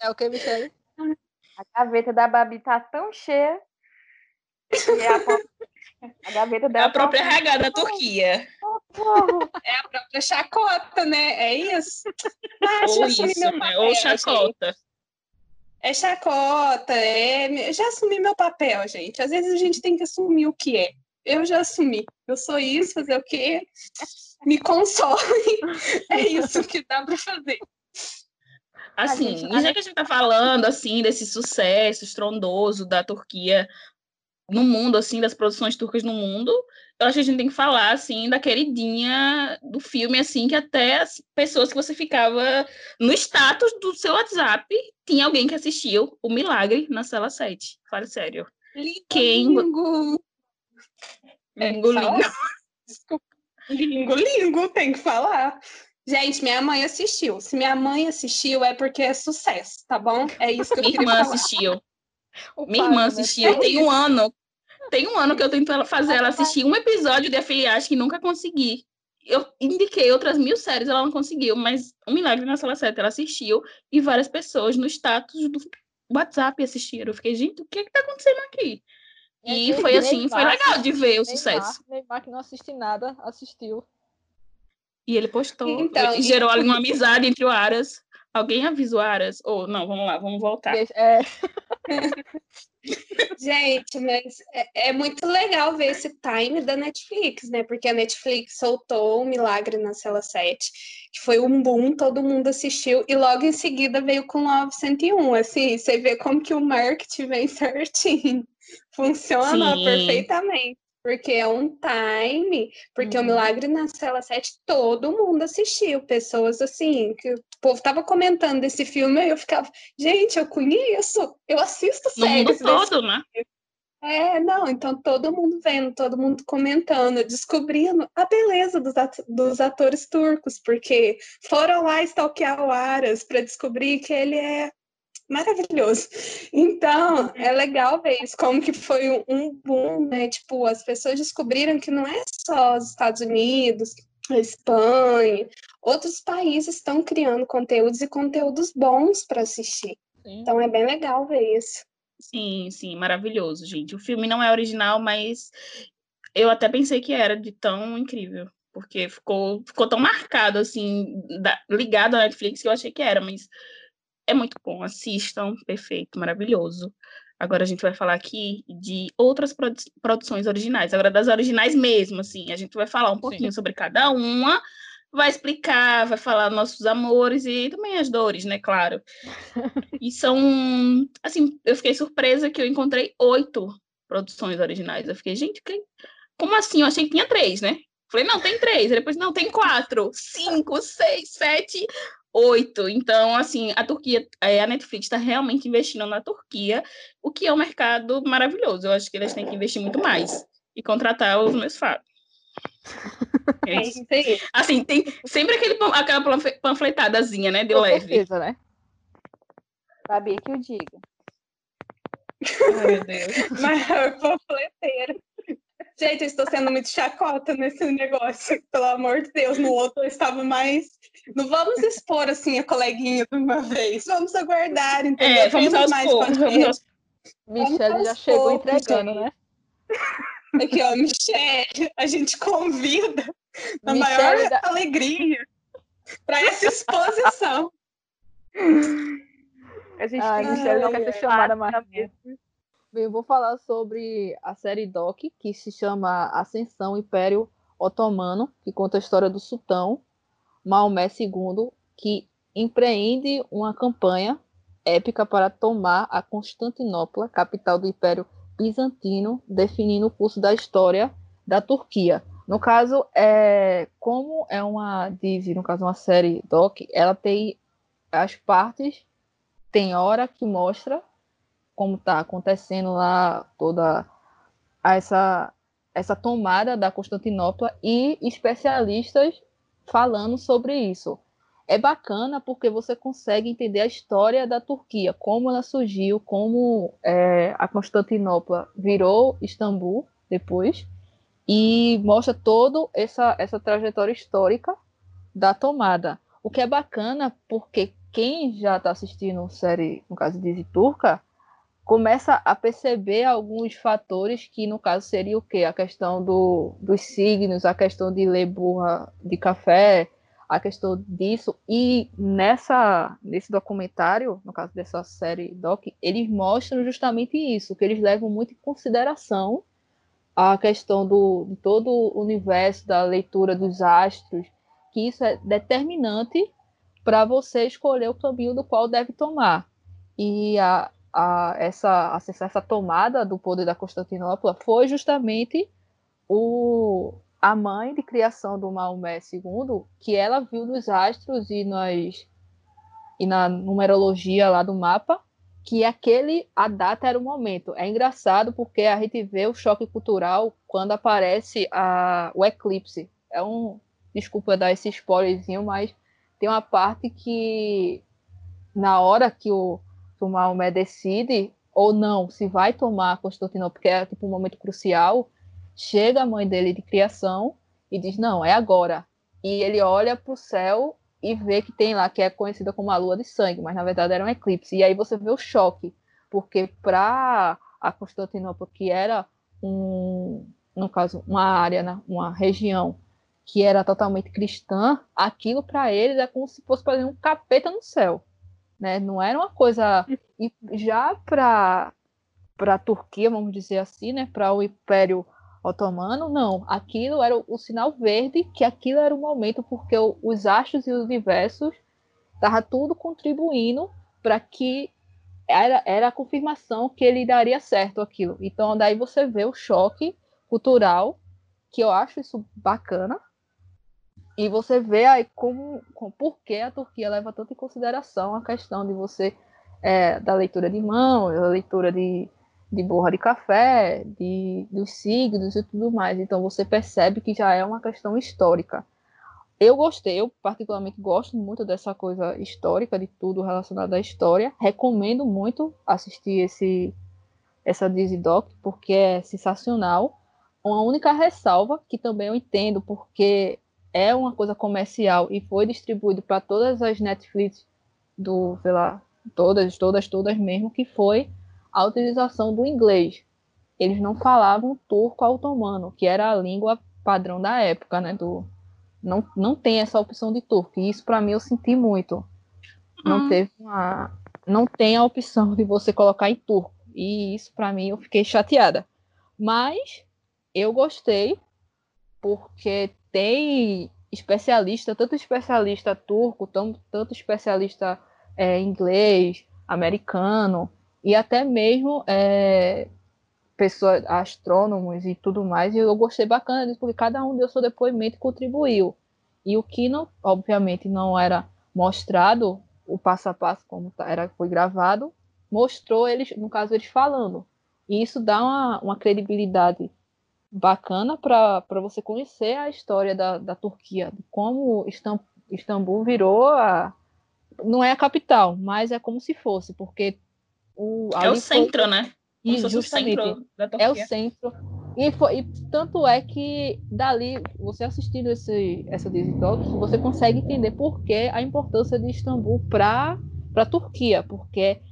A: É o que, Michelle?
D: A gaveta da Babi tá tão cheia.
C: A, a, gaveta dela. É a própria [LAUGHS] tá... RH da Turquia. [LAUGHS]
B: É a própria chacota, né? É isso?
C: Ah, Ou isso, né? Ou chacota. Gente.
B: É chacota, é... já assumi meu papel, gente. Às vezes a gente tem que assumir o que é. Eu já assumi. Eu sou isso, fazer o quê? Me console. [LAUGHS] É isso que dá para fazer.
C: Assim, gente, já que a gente está falando assim desse sucesso estrondoso da Turquia no mundo, assim, das produções turcas no mundo, eu acho que a gente tem que falar assim da queridinha do filme, assim, que até as pessoas que você ficava no status do seu WhatsApp, tinha alguém que assistiu O Milagre na sala 7. Fale sério.
B: Lindo, Quem... Lingo.
C: Lingo, lingo.
B: Desculpa. Lingo, lingo, tem que falar. Gente, minha mãe assistiu. Se minha mãe assistiu, é porque é sucesso, tá bom? É isso que eu
C: Minha irmã
B: falar.
C: assistiu. O minha irmã né? assistiu. Tem um ano. Tem um ano que eu tento fazer ela assistir um episódio de Afiliate que nunca consegui. Eu indiquei outras mil séries, ela não conseguiu, mas um milagre na sala 7 ela assistiu e várias pessoas no status do WhatsApp assistiram. Eu fiquei, gente, o que é que tá acontecendo aqui? E foi assim, Neymar, foi legal de ver o Neymar, sucesso.
A: Neymar, que não assisti nada, assistiu.
C: E ele postou, então, e gerou ali uma amizade entre o Aras. Alguém avisa o Aras? Ou, oh, não, vamos lá, vamos voltar.
A: É. [LAUGHS]
B: Gente, mas é, é, muito legal ver esse time da Netflix, né? Porque a Netflix soltou o Milagre na Cela 7, que foi um boom, todo mundo assistiu, e logo em seguida veio com Love 101. Assim, você vê como que o marketing vem [LAUGHS] certinho. Funciona
C: Sim.
B: perfeitamente. Porque é um time, porque
A: Uhum.
B: o Milagre na Cela 7 todo mundo assistiu, pessoas assim, que o povo tava comentando desse filme e eu ficava, gente, eu conheço, eu assisto
C: No mundo
B: séries desse
C: todo, né?
B: é, não, então todo mundo vendo, todo mundo comentando, descobrindo a beleza dos, dos atores turcos, porque foram lá stalkear o Aras para descobrir que ele é maravilhoso. Então, é legal ver isso, como que foi um- boom, né? Tipo, as pessoas descobriram que não é só os Estados Unidos, a Espanha, outros países estão criando conteúdos e conteúdos bons para assistir.
A: Sim.
B: Então, é bem legal ver isso.
C: Sim, sim, maravilhoso, gente. O filme não é original, mas eu até pensei que era de tão incrível, porque ficou, ficou tão marcado, assim, da- ligado à Netflix que eu achei que era, mas é muito bom. Assistam, perfeito, maravilhoso. Agora a gente vai falar aqui de outras produ- produções originais, agora das originais mesmo, assim. A gente vai falar um pouquinho sobre cada uma, vai explicar, vai falar nossos amores e também as dores, né, claro. E são, assim, eu fiquei surpresa que eu encontrei oito produções originais. Eu fiquei, gente, que- como assim? Eu achei que tinha três, né? Falei, não, tem três. Aí depois, não, tem quatro, cinco, seis, sete, oito. Então, assim, a Turquia, é, a Netflix está realmente investindo na Turquia, o que é um mercado maravilhoso. Eu acho que eles têm que investir muito mais e contratar os meus fãs. [LAUGHS] É
B: É
C: isso.
B: aí.
C: Assim, tem sempre aquele, aquela panfle- panfletadazinha, né, de
A: Com
C: leve.
A: certeza, né?
D: Sabia que eu digo.
C: Ai, meu Deus. [LAUGHS]
B: Maior panfleteira. Gente, eu estou sendo muito chacota nesse negócio, pelo amor de Deus. No outro eu estava mais. Não vamos expor assim a coleguinha de uma vez. Vamos aguardar, entendeu?
C: É, vamos aos
B: mais
C: poucos. Vamos.
A: Michelle já
B: aos
A: chegou
B: poucos,
A: entregando,
B: gente.
A: né?
B: Aqui, ó, Michelle, a gente convida na
A: Michelle
B: maior
A: da-
B: alegria para essa exposição.
D: A gente
A: Ai,
D: tem
A: Michelle não
D: que
A: quer ser chamada mais. Bem, eu vou falar sobre a série Doc, que se chama Ascensão Império Otomano, que conta a história do sultão Maomé II, que empreende uma campanha épica para tomar a Constantinopla, capital do Império Bizantino, definindo o curso da história da Turquia. No caso, é, como é uma Disney, no caso uma série Doc, ela tem as partes, tem hora que mostra como está acontecendo lá toda essa essa tomada da Constantinopla e especialistas falando sobre isso. É bacana porque você consegue entender a história da Turquia, como ela surgiu, como é, a Constantinopla virou Istambul depois, e mostra toda essa, essa trajetória histórica da tomada. O que é bacana porque quem já está assistindo série, no caso Disney Turca, começa a perceber alguns fatores que, no caso, seria o quê? A questão do, dos signos, a questão de ler burra de café, a questão disso. E nessa, nesse documentário, no caso dessa série Doc, eles mostram justamente isso, que eles levam muito em consideração a questão do, de todo o universo, da leitura dos astros, que isso é determinante para você escolher o caminho do qual deve tomar. E a, a, essa, essa tomada do poder da Constantinopla foi justamente o, a mãe de criação do Maomé II, que ela viu nos astros e, nas, e na numerologia lá do mapa, que aquele a data era o momento. É engraçado porque a gente vê o choque cultural quando aparece a, o eclipse. É um desculpa dar esse spoilerzinho, mas tem uma parte que na hora que o, que o Maomé decide ou não se vai tomar Constantinopla, porque é tipo um momento crucial, chega a mãe dele de criação e diz não, é agora. E ele olha para o céu e vê que tem lá, que é conhecida como a lua de sangue, mas na verdade era um eclipse. E aí você vê o choque, porque para a Constantinopla, que era um, no caso, uma área, né, uma região que era totalmente cristã, aquilo para eles é como se fosse fazer um capeta no céu, né? Não era uma coisa e já para para a Turquia, vamos dizer assim, né, para o Império Otomano, não. Aquilo era o, o, sinal verde, que aquilo era o momento porque o, os astros e os universos estavam tudo contribuindo para que era, era a confirmação que ele daria certo aquilo. Então, daí você vê o choque cultural, que eu acho isso bacana, e você vê aí como, como por que a Turquia leva tanto em consideração a questão de você é, da leitura de mão, da leitura de, de borra de café, de, dos signos e tudo mais. Então você percebe que já é uma questão histórica. Eu gostei, eu particularmente gosto muito dessa coisa histórica, de tudo relacionado à história. Recomendo muito assistir esse essa Dizzy Doc, porque é sensacional. Uma única ressalva, que também eu entendo, porque é uma coisa comercial e foi distribuído para todas as Netflix do, sei lá, todas, todas, todas mesmo, que foi a utilização do inglês. Eles não falavam turco otomano, que era a língua padrão da época, né? Do, não, não tem essa opção de turco. E isso para mim eu senti muito. Não uhum. teve uma, não tem a opção de você colocar em turco. E isso para mim eu fiquei chateada. Mas eu gostei porque tem especialista, tanto especialista turco, tanto, especialista é, inglês, americano, e até mesmo é, pessoas, astrônomos e tudo mais. E eu gostei bacana disso, porque cada um deu seu depoimento e contribuiu. E o que, não, obviamente, não era mostrado, o passo a passo, como tá, era, foi gravado, mostrou eles, no caso, eles falando. E isso dá uma, uma credibilidade bacana para você conhecer a história da, da Turquia, como Istambul virou a. Não é a capital, mas é como se fosse, porque
C: o. É o centro, foi, né?
A: E justamente, o centro é o centro. E, foi, e tanto é que dali, você assistindo esse, essa Disney você consegue entender por que a importância de Istambul para a Turquia, porque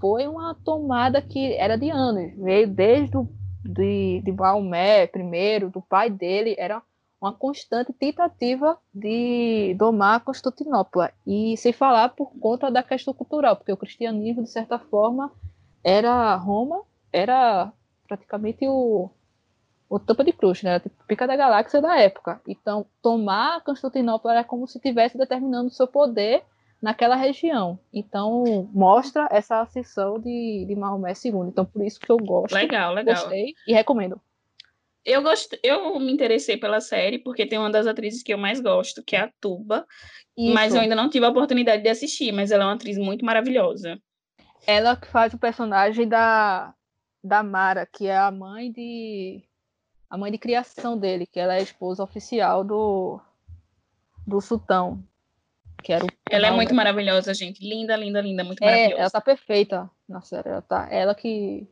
A: foi uma tomada que era de anos, veio desde o de, de Maomé, primeiro, do pai dele, era uma constante tentativa de domar Constantinopla. E sem falar por conta da questão cultural, porque o cristianismo, de certa forma, era Roma, era praticamente o, o topo de cruz, né? Era tipo pica da galáxia da época. Então, tomar Constantinopla era como se estivesse determinando o seu poder naquela região. Então, mostra essa ascensão de, de Maomé II. Então, por isso que eu gosto.
C: Legal, legal.
A: Gostei e recomendo.
C: Eu, gost... eu me interessei pela série porque tem uma das atrizes que eu mais gosto, que é a Tuba. Isso. Mas eu ainda não tive a oportunidade de assistir, mas ela é uma atriz muito maravilhosa.
A: Ela que faz o personagem da, da Mara, que é a mãe de. a mãe de criação dele, que ela é a esposa oficial do, do sultão. Quero.
C: Ela é muito maravilhosa, gente. Linda, linda, linda, muito é, maravilhosa.
A: Ela tá perfeita na série. Ela tá. Ela que.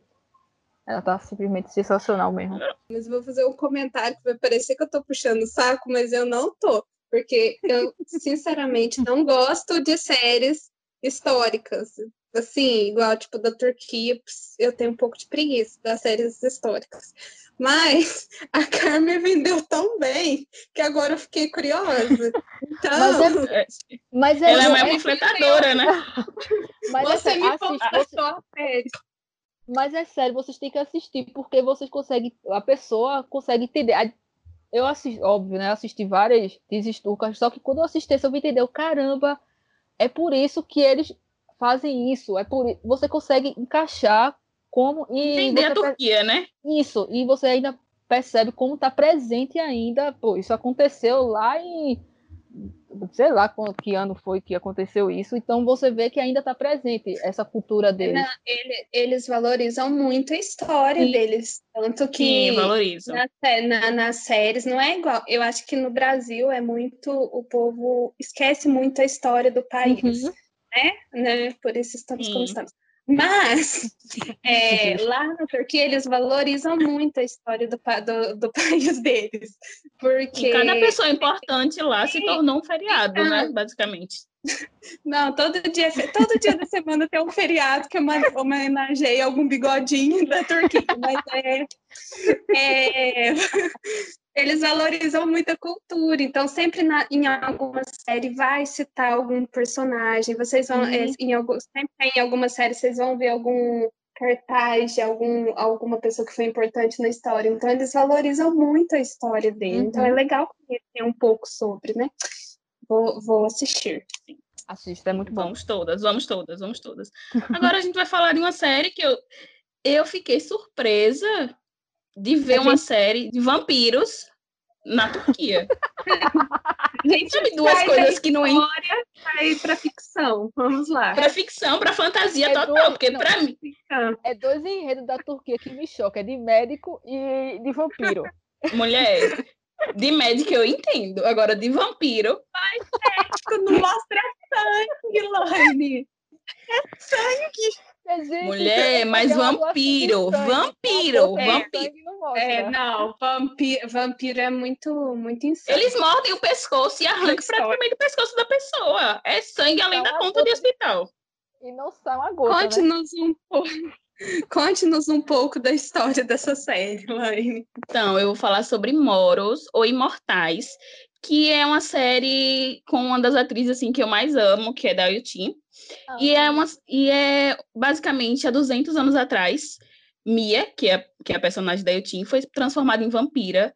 A: Ela tá simplesmente sensacional mesmo.
B: Mas vou fazer um comentário que vai parecer que eu tô puxando o saco, mas eu não tô. Porque eu, [LAUGHS] sinceramente, não gosto de séries históricas. Assim, igual tipo da Turquia, eu tenho um pouco de preguiça das séries históricas. Mas [LAUGHS] a Carmen vendeu tão bem que agora eu fiquei curiosa. Então,
C: mas é, [LAUGHS] mas é, ela é uma [LAUGHS] é panfletadora, né?
B: Mas você é, me assiste, a série.
A: Mas é sério, vocês têm que assistir, porque vocês conseguem, a pessoa consegue entender. Eu assisti, óbvio, né? Assisti várias desestucas, só que quando eu assisti, eu me entendeu, caramba, é por isso que eles fazem isso. É por você consegue encaixar como
C: e entender a Turquia, né?
A: Isso, e você ainda percebe como está presente ainda, pô, isso aconteceu lá em sei lá que ano foi que aconteceu isso, então você vê que ainda está presente essa cultura deles.
B: ele, eles valorizam muito a história Sim. deles, tanto que
C: Sim, valorizam.
B: Na, na, nas séries não é igual. Eu acho que no Brasil é muito o povo esquece muito a história do país, uhum. Né? né? Por isso estamos Sim. como estamos. Mas [LAUGHS] é, lá na Turquia eles valorizam muito a história do, do, do [LAUGHS] país deles. Porque.
C: E cada pessoa [LAUGHS] importante lá se tornou um feriado, né? Basicamente.
B: Não, todo dia, todo dia da semana tem um feriado que homenageia algum bigodinho da Turquia, mas é, é, eles valorizam muito a cultura, então sempre na, em alguma série vai citar algum personagem, vocês vão, é, em algum, sempre em alguma série vocês vão ver algum cartaz de algum, alguma pessoa que foi importante na história, então eles valorizam muito a história dele, uhum. então é uhum. legal conhecer um pouco sobre, né? Vou, vou assistir.
A: Assista, é muito bom.
C: Vamos todas, vamos todas, vamos todas. Agora a gente vai falar de uma série que eu, eu fiquei surpresa de ver uma série de vampiros na Turquia. [LAUGHS]
B: Gente,
C: Sabe duas coisas que não en-
B: história, Sai pra ficção. Vamos lá.
C: Pra ficção, pra fantasia
A: É
C: total,
A: duas-
C: porque pra mim.
A: É dois enredos da Turquia que me chocam, é de médico e de vampiro.
C: Mulher, de médica eu entendo. Agora, de vampiro,
B: Não mostra sangue, Laine.
A: Mas, gente,
C: mulher, mas
A: é de
C: vampiro,
A: sangue.
C: vampiro, vampiro.
A: sangue não.
B: É, não, vampiro, vampiro é muito, muito insano.
C: Eles mordem o pescoço e arrancam praticamente o pescoço da pessoa. É sangue além da
A: a
C: conta de hospital.
A: E não uma gota, né?
B: Conte-nos um pouco. [LAUGHS] Conte-nos um pouco da história dessa série, Laine.
C: Então, eu vou falar sobre Moros ou Imortais, que é uma série com uma das atrizes assim que eu mais amo, que é da Yutin. E é uma e é basicamente há 200 anos atrás, Mia, que é que é a personagem da Yutin, foi transformada em vampira.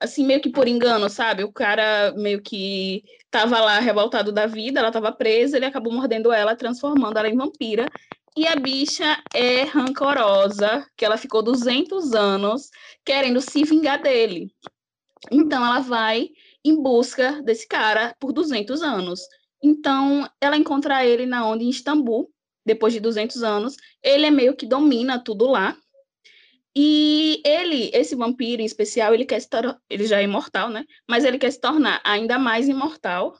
C: Assim, meio que por engano, sabe? O cara meio que tava lá revoltado da vida, ela tava presa, ele acabou mordendo ela, transformando ela em vampira. E a bicha é rancorosa, que ela ficou 200 anos querendo se vingar dele. Então ela vai em busca desse cara por 200 anos. Então ela encontra ele na onde em Istambul, depois de 200 anos. Ele é meio que domina tudo lá. E ele, esse vampiro em especial, ele quer se ele já é imortal, né? Mas ele quer se tornar ainda mais imortal.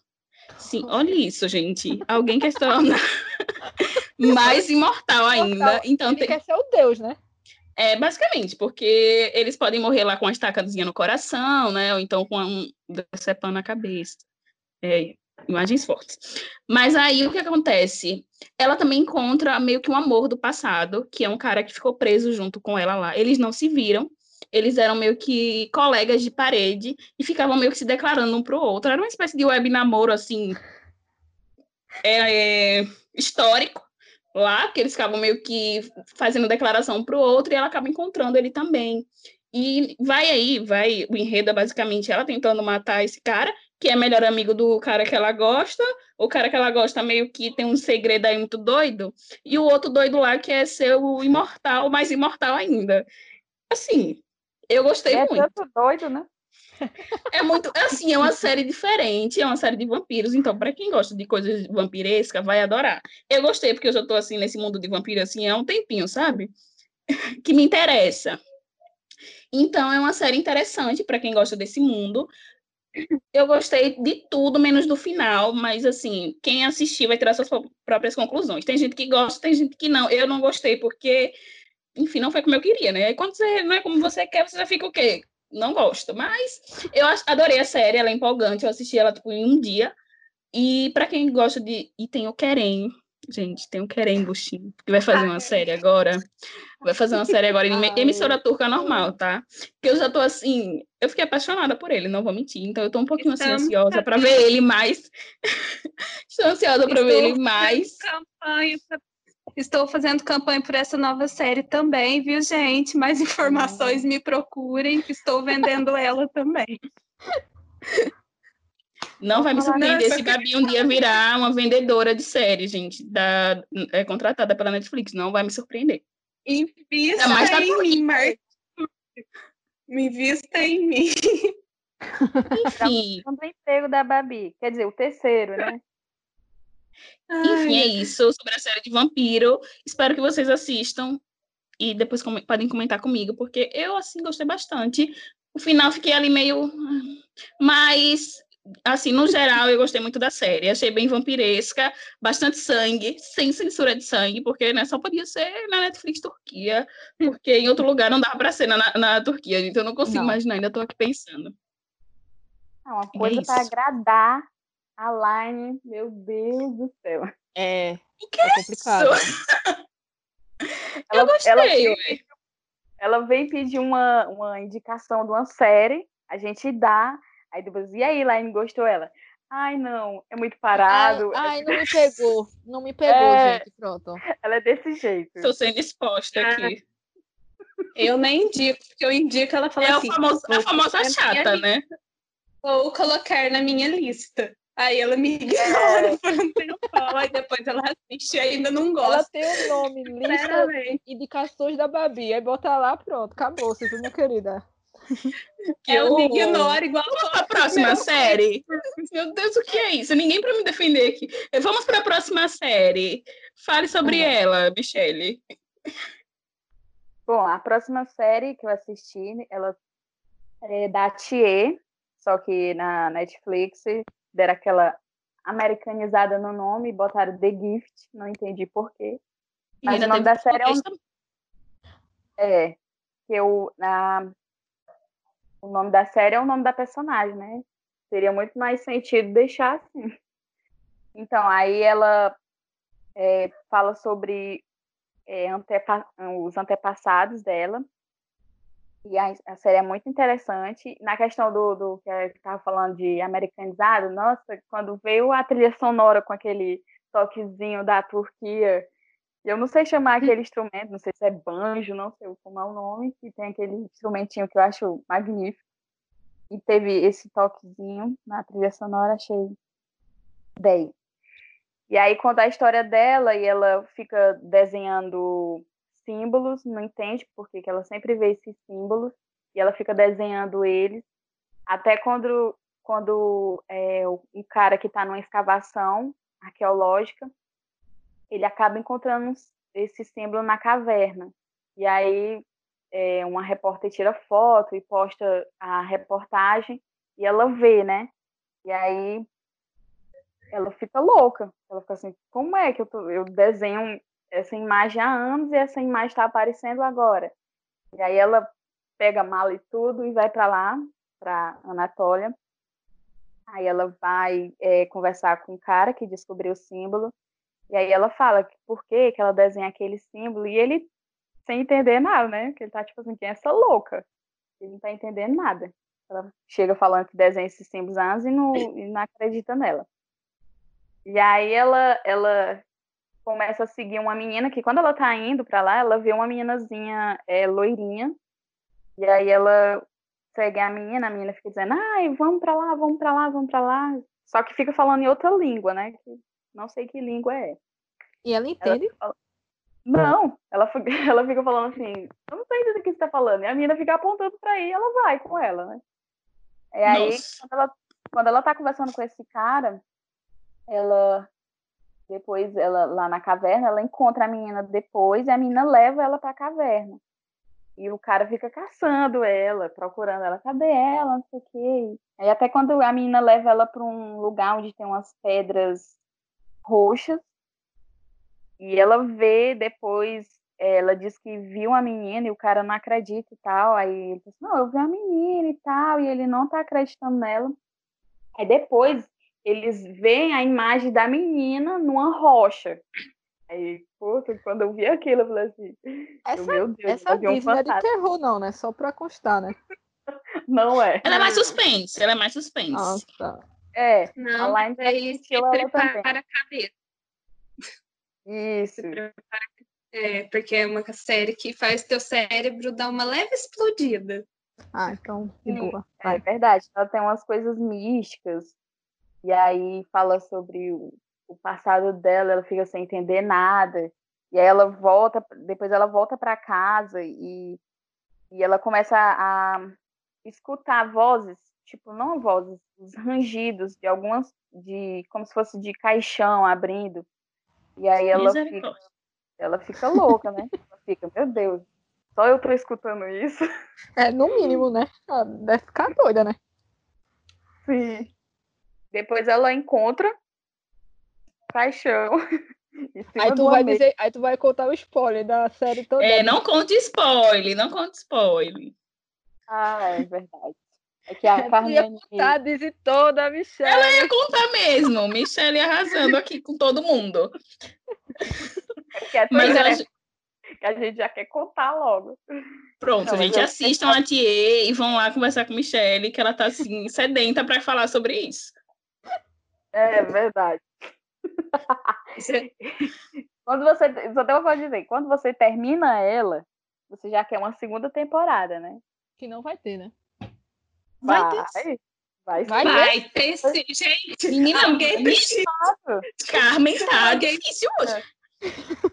C: Sim, olha isso, gente. Alguém quer se tornar [LAUGHS] mais imortal ainda.
A: Imortal.
C: Então
A: Ele
C: tem
A: quer ser o Deus, né?
C: É, basicamente, porque eles podem morrer lá com uma estacazinha no coração, né? Ou então com um decepando na cabeça. É, imagens fortes. Mas aí o que acontece? Ela também encontra meio que um amor do passado, que é um cara que ficou preso junto com ela lá. Eles não se viram, eles eram meio que colegas de parede e ficavam meio que se declarando um pro outro. Era uma espécie de web namoro, assim, é, é, histórico lá, que eles ficavam meio que fazendo declaração um pro outro e ela acaba encontrando ele também. E vai aí, vai, o enredo é basicamente ela tentando matar esse cara, que é melhor amigo do cara que ela gosta, o cara que ela gosta meio que tem um segredo aí muito doido, e o outro doido lá que é ser o imortal, mais imortal ainda. Assim, eu gostei
D: É
C: muito.
D: tanto doido, né?
C: É muito, assim, é uma série diferente, é uma série de vampiros, então para quem gosta de coisas vampirescas, vai adorar. Eu gostei porque eu já tô assim nesse mundo de vampiro assim há um tempinho, sabe? [LAUGHS] que me interessa. Então é uma série interessante para quem gosta desse mundo. Eu gostei de tudo menos do final, mas assim, quem assistir vai tirar suas pró- próprias conclusões. Tem gente que gosta, tem gente que não. Eu não gostei porque enfim, não foi como eu queria, né? Aí quando você não é como você quer, você já fica o quê? Não gosto, mas eu adorei a série, ela é empolgante, eu assisti ela tipo em um dia. E para quem gosta de e tem o Querem, gente, tem o Querem Buxim, que vai fazer uma série agora. Vai fazer uma série agora em [LAUGHS] emissora turca normal, tá? Que eu já tô assim, eu fiquei apaixonada por ele, não vou mentir. Então eu tô um pouquinho assim ansiosa para ver ele mais. [LAUGHS] Estou ansiosa para ver ele mais.
B: Campanha pra- Estou fazendo campanha por essa nova série também, viu, gente? Mais informações me procurem, que estou vendendo ela também.
C: Não vai me surpreender se Gabi um dia virar uma vendedora de série, gente, da, é contratada pela Netflix. Não vai me surpreender.
B: Invista
C: tá
B: em mim, Marta. Invista em mim. [LAUGHS]
C: Enfim,
D: Segundo emprego da Babi. Quer dizer, o terceiro, né?
C: Enfim, é isso sobre a série de vampiro. Espero que vocês assistam e depois come- podem comentar comigo, porque eu, assim, gostei bastante. O final fiquei ali meio. Mas, assim, no geral, eu gostei muito da série. Achei bem vampiresca, bastante sangue, sem censura de sangue, porque né, só podia ser na Netflix Turquia, porque em outro lugar não dava pra ser na, na Turquia, então eu não consigo
A: Não.
C: imaginar, ainda tô aqui pensando.
D: É uma coisa para
C: isso.
D: agradar a Line. Meu Deus do céu.
A: É,
C: O que
A: é complicado. [LAUGHS]
C: Eu gostei,
D: ela,
C: ué.
D: ela vem pedir uma, uma indicação de uma série, a gente dá, aí depois, e aí, Line, gostou ela? Ai, não, é muito parado.
A: Ai, ai, não me pegou. Não me pegou,
D: É.
A: gente. Pronto.
D: Ela é desse jeito.
C: Tô sendo exposta
B: Ah,
C: aqui.
B: Eu nem indico, porque eu indico, ela fala
C: É o
B: assim.
C: famoso, a
B: vou
C: famosa chata, né?
B: Vou colocar na minha lista. Aí ela me ignora por um tempão, aí depois ela assiste e ainda não
A: Ela
B: gosta.
A: tem o nome, lista indicações da Babi. Aí bota lá, pronto, acabou, você viu, minha querida?
C: Que
B: ela me ignora igual
C: A próxima
B: Meu
C: série. Meu Deus, o que é isso? Ninguém para me defender aqui. Vamos para a próxima série. Fale sobre
A: Uhum.
C: ela, Michele.
D: Bom, a próxima série que eu assisti, ela é da Thier, só que na Netflix deram aquela americanizada no nome e botaram The Gift, não entendi porquê. Mas o nome da série é um-
C: contexto-
D: É, que eu, na, o nome da série é o nome da personagem, né? Teria muito mais sentido deixar assim. Então, aí ela é, fala sobre é, antepa- os antepassados dela. E a, a série é muito interessante. Na questão do, do que eu estava falando de americanizado, nossa, quando veio a trilha sonora com aquele toquezinho da Turquia, eu não sei chamar aquele instrumento, não sei se é banjo, não sei como é o nome, que tem aquele instrumentinho que eu acho magnífico. E teve esse toquezinho na trilha sonora, achei 10. E aí conta a história dela e ela fica desenhando símbolos, não entende por que ela sempre vê esses símbolos e ela fica desenhando eles até quando quando é, um cara que está numa escavação arqueológica ele acaba encontrando esse símbolo na caverna e aí é, uma repórter tira foto e posta a reportagem e ela vê, né? E aí ela fica louca. Ela fica assim, como é que eu, tô, eu desenho essa imagem há anos e essa imagem está aparecendo agora? E aí ela pega a mala e tudo e vai para lá, para Anatólia. Aí ela vai é, conversar com o cara que descobriu o símbolo. E aí ela fala que por que ela desenha aquele símbolo. E ele, sem entender nada, né? Que ele tá tipo assim, quem é essa louca? Ele não tá entendendo nada. Ela chega falando que desenha esses símbolos há anos e não, e não acredita nela. E aí ela, ela começa a seguir uma menina que quando ela tá indo para lá, ela vê uma meninazinha é, loirinha. E aí ela segue a menina, a menina fica dizendo, ai, vamos para lá, vamos para lá, vamos para lá. Só que fica falando em outra língua, né? Que não sei que língua é.
A: E ela entende?
D: Não, ela, fica- [LAUGHS] ela fica falando assim, eu não tô entendendo o que você tá falando. E a menina fica apontando pra ir, ela vai com ela, né? E aí,
C: Nossa.
D: quando ela, quando ela tá conversando com esse cara, ela depois ela lá na caverna, ela encontra a menina depois e a menina leva ela pra caverna. E o cara fica caçando ela, procurando ela, cadê ela, não sei o quê. Aí até quando a menina leva ela para um lugar onde tem umas pedras roxas, e ela vê depois, ela diz que viu a menina e o cara não acredita e tal. Aí ele diz, não, eu vi a menina e tal, e ele não tá acreditando nela. Aí depois eles veem a imagem da menina numa rocha. Aí, puta, quando eu vi aquilo, eu falei assim,
A: Essa,
D: meu Deus,
A: essa
D: eu vi um
A: Disney não é de terror, não, né? Só pra constar, né?
D: Não é.
C: Ela é mais suspense, ela é mais suspense.
A: Ah, tá.
D: É,
B: Não,
D: lá em
B: aí
D: ela
B: prepara
D: também.
B: a cabeça.
D: Isso.
B: Prepara... É, porque é uma série que faz teu cérebro dar uma leve explodida.
A: Ah, então, de
D: Sim,
A: boa.
D: É verdade, ela tem umas coisas místicas, e aí fala sobre o, o passado dela, ela fica sem entender nada, e aí ela volta, depois ela volta para casa e, e ela começa a, a escutar vozes, tipo, não vozes, os rangidos de algumas, de como se fosse de caixão abrindo, e aí ela fica, ela fica louca, né? Ela fica, meu Deus, só eu tô escutando isso.
A: É, no mínimo, né? Ela deve ficar doida, né?
D: Sim. Depois ela encontra [LAUGHS] cima
A: Aí tu, vai dizer, aí tu vai contar o spoiler da série toda.
C: É, não conte spoiler, não conte spoiler.
D: Ah, é verdade. É que a
A: Eu ia
D: Carmen.
A: Tá, diz toda, Michelle.
C: Ela ia contar mesmo, Michelle arrasando aqui com todo mundo.
D: É
C: Mas
D: interessante
C: acho-
D: que a gente já quer contar logo.
C: Pronto,
D: mas
C: gente, assistam a Thier e vão lá conversar com Michelle, que ela tá assim, sedenta para falar sobre isso.
D: É verdade. [LAUGHS] Quando você. Só tenho uma coisa a dizer. Quando você termina ela, você já quer uma segunda temporada, né?
A: Que não vai ter, né?
C: Vai ter.
D: Vai,
A: Vai
B: Vai ter sim, gente.
C: Menina,
B: Alguém
C: Vixe,
B: precisa.
C: Carmen tá
B: Alguém-
C: hoje.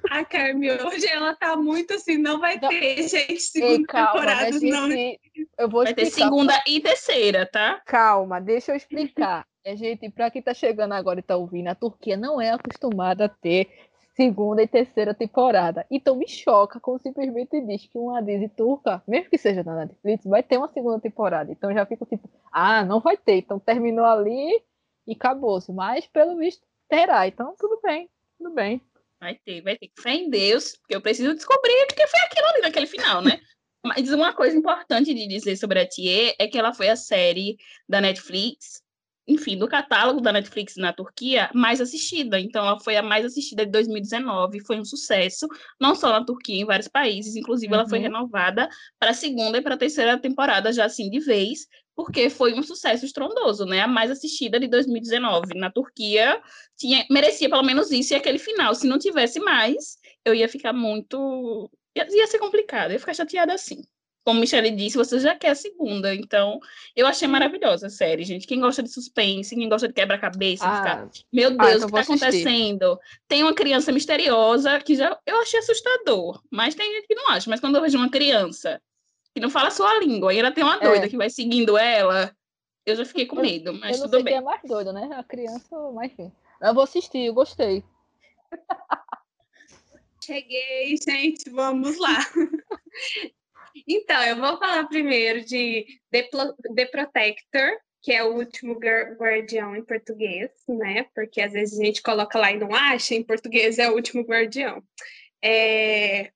B: A Carmen hoje ela tá muito assim, não vai
A: Não.
B: ter, gente,
A: Ei,
B: segunda
A: calma,
B: temporada,
A: né,
B: não.
A: gente? Eu vou
C: Vai ter segunda e terceira, tá?
A: Calma, deixa eu explicar. É, gente, para quem tá chegando agora e tá ouvindo, a Turquia não é acostumada a ter segunda e terceira temporada. Então me choca quando simplesmente diz que uma Disney turca, mesmo que seja na Netflix, vai ter uma segunda temporada. Então já fico tipo, ah, não vai ter. Então terminou ali e acabou-se. Mas pelo visto terá. Então tudo bem, tudo bem.
C: Vai ter, vai ter que fé em Deus, porque eu preciso descobrir porque foi aquilo ali naquele final, né? Mas uma coisa importante de dizer sobre a Thier é que ela foi a série da Netflix, enfim, do catálogo da Netflix na Turquia, mais assistida. Então, ela foi a mais assistida de 2019, foi um sucesso, não só na Turquia, em vários países. Inclusive, ela foi
A: Uhum.
C: renovada para a segunda e para a terceira temporada, já assim de vez, porque foi um sucesso estrondoso, né? A mais assistida de 2019. Na Turquia, tinha, merecia pelo menos isso e aquele final. Se não tivesse mais, eu ia ficar muito. Ia, ia ser complicado, eu ia ficar chateada assim. Como Michelle disse, você já quer a segunda. Então, eu achei maravilhosa a série, gente. Quem gosta de suspense, quem gosta de quebra-cabeça, de ficar,
A: Ah,
C: meu
A: Ah,
C: Deus,
A: então
C: o que
A: assistir.
C: acontecendo? Tem uma criança misteriosa que já eu achei assustador, mas tem gente que não acha. Mas quando eu vejo uma criança que não fala a sua língua e ela tem uma
A: É.
C: doida que vai seguindo ela, eu já fiquei com medo, mas
A: eu não
C: tudo
A: sei
C: bem.
A: quem é mais doido, né? A criança, mas enfim. Eu vou assistir, eu gostei. [LAUGHS]
B: Cheguei, gente, vamos lá. [LAUGHS] Então, eu vou falar primeiro de The, The Protector, que é o último guar- guardião em português, né? Porque às vezes a gente coloca lá e não acha, em português é o último guardião. É...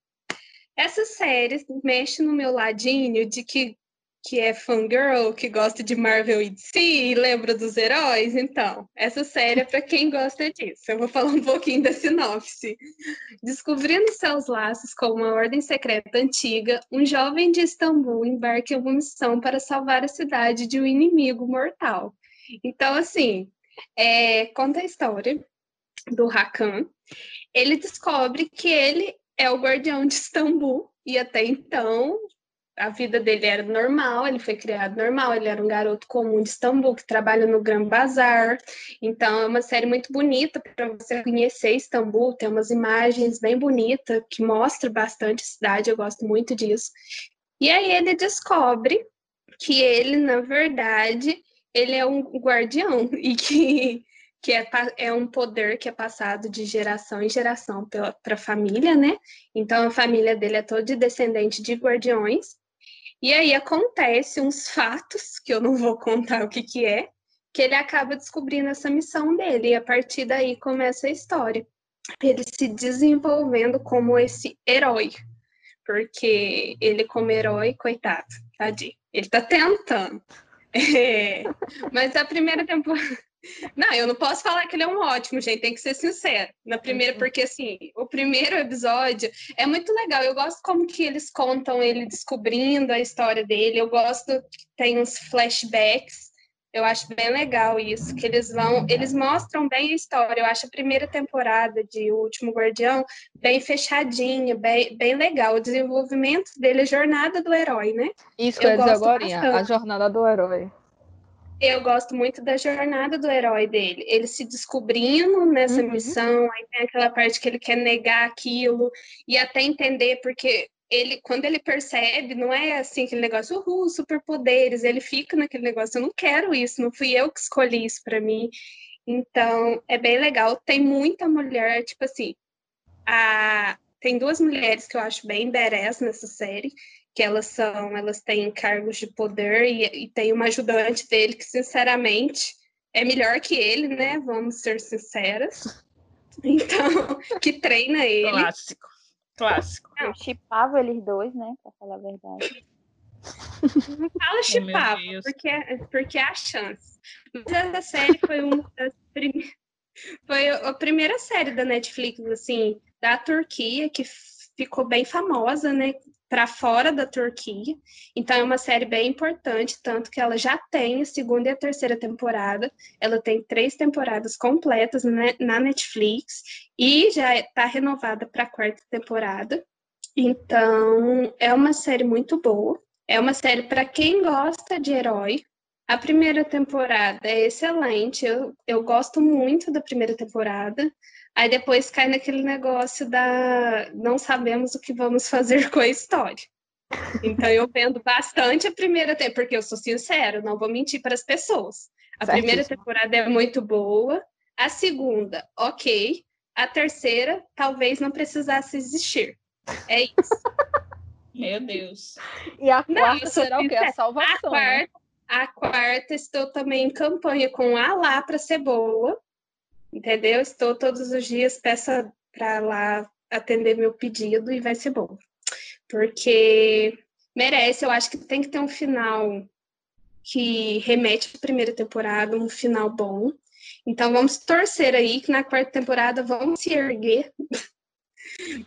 B: Essa série mexe no meu ladinho de que, que é fangirl, que gosta de Marvel e DC, e lembra dos heróis. Então, essa série é para quem gosta disso. Eu vou falar um pouquinho da sinopse. Descobrindo seus laços com uma ordem secreta antiga, um jovem de Istambul embarca em uma missão para salvar a cidade de um inimigo mortal. Então, assim, é, conta a história do Hakan. Ele descobre que ele é o guardião de Istambul e até então a vida dele era normal, ele foi criado normal, ele era um garoto comum de Istambul que trabalha no Gran Bazar. Então é uma série muito bonita para você conhecer Istambul, tem umas imagens bem bonitas que mostram bastante a cidade, eu gosto muito disso. E aí ele descobre que ele, na verdade, ele é um guardião [LAUGHS] e que, que é, é um poder que é passado de geração em geração para a família, né? Então a família dele é toda descendente de guardiões. E aí acontece uns fatos, que eu não vou contar o que que é, que ele acaba descobrindo essa missão dele, e a partir daí começa a história. Ele se desenvolvendo como esse herói, porque ele como herói, coitado, tadinho, ele tá tentando. [LAUGHS] É, mas a primeira temporada... Não, eu não posso falar que ele é um ótimo, gente, tem que ser sincero. Na primeira, porque assim, o primeiro episódio é muito legal. Eu gosto como que eles contam ele descobrindo a história dele. Eu gosto que tem uns flashbacks. Eu acho bem legal isso, que eles vão, eles mostram bem a história. Eu acho a primeira temporada de O Último Guardião bem fechadinha, bem, bem legal. O desenvolvimento dele, a jornada do herói, né?
A: Isso que
B: Eu
A: eu ia dizer agora,
B: bastante.
A: a jornada do herói.
B: Eu gosto muito da jornada do herói dele. Ele se descobrindo nessa
A: Uhum.
B: missão, aí tem aquela parte que ele quer negar aquilo e até entender, porque ele, quando ele percebe, não é assim aquele negócio, uhul, superpoderes, ele fica naquele negócio, eu não quero isso, não fui eu que escolhi isso para mim. Então, é bem legal. Tem muita mulher, tipo assim, a... tem duas mulheres que eu acho bem badass nessa série, que elas são, elas têm cargos de poder e, e tem uma ajudante dele que, sinceramente, é melhor que ele, né? Vamos ser sinceras. Então, [LAUGHS] que treina ele.
C: Clássico. Clássico.
D: Eu chipava eles dois, né? Pra falar a verdade.
B: Não fala chipava,
C: Deus.
B: porque, porque é a chance. Mas essa série foi uma das primeiras. Foi a primeira série da Netflix, assim, da Turquia, que ficou bem famosa, né? Para fora da Turquia. Então, é uma série bem importante, tanto que ela já tem a segunda e a terceira temporada. Ela tem três temporadas completas né, na Netflix e já está renovada para a quarta temporada. Então, é uma série muito boa. É uma série para quem gosta de herói, A primeira temporada é excelente, eu, eu gosto muito da primeira temporada. Aí depois cai naquele negócio da não sabemos o que vamos fazer [LAUGHS] com a história. Então eu vendo bastante a primeira temporada, porque eu sou sincero, não vou mentir para as pessoas. A Certíssimo. primeira temporada é muito boa, a segunda, ok. A terceira, talvez não precisasse existir. É isso. [LAUGHS]
C: Meu Deus.
A: E a quarta não, será o quê? A salvação.
B: A né? quarta, a quarta, estou também em campanha com a lá para ser boa. Entendeu? Estou todos os dias, peça para lá atender meu pedido e vai ser bom. Porque merece, eu acho que tem que ter um final que remete à primeira temporada, um final bom. Então vamos torcer aí que na quarta temporada vão se erguer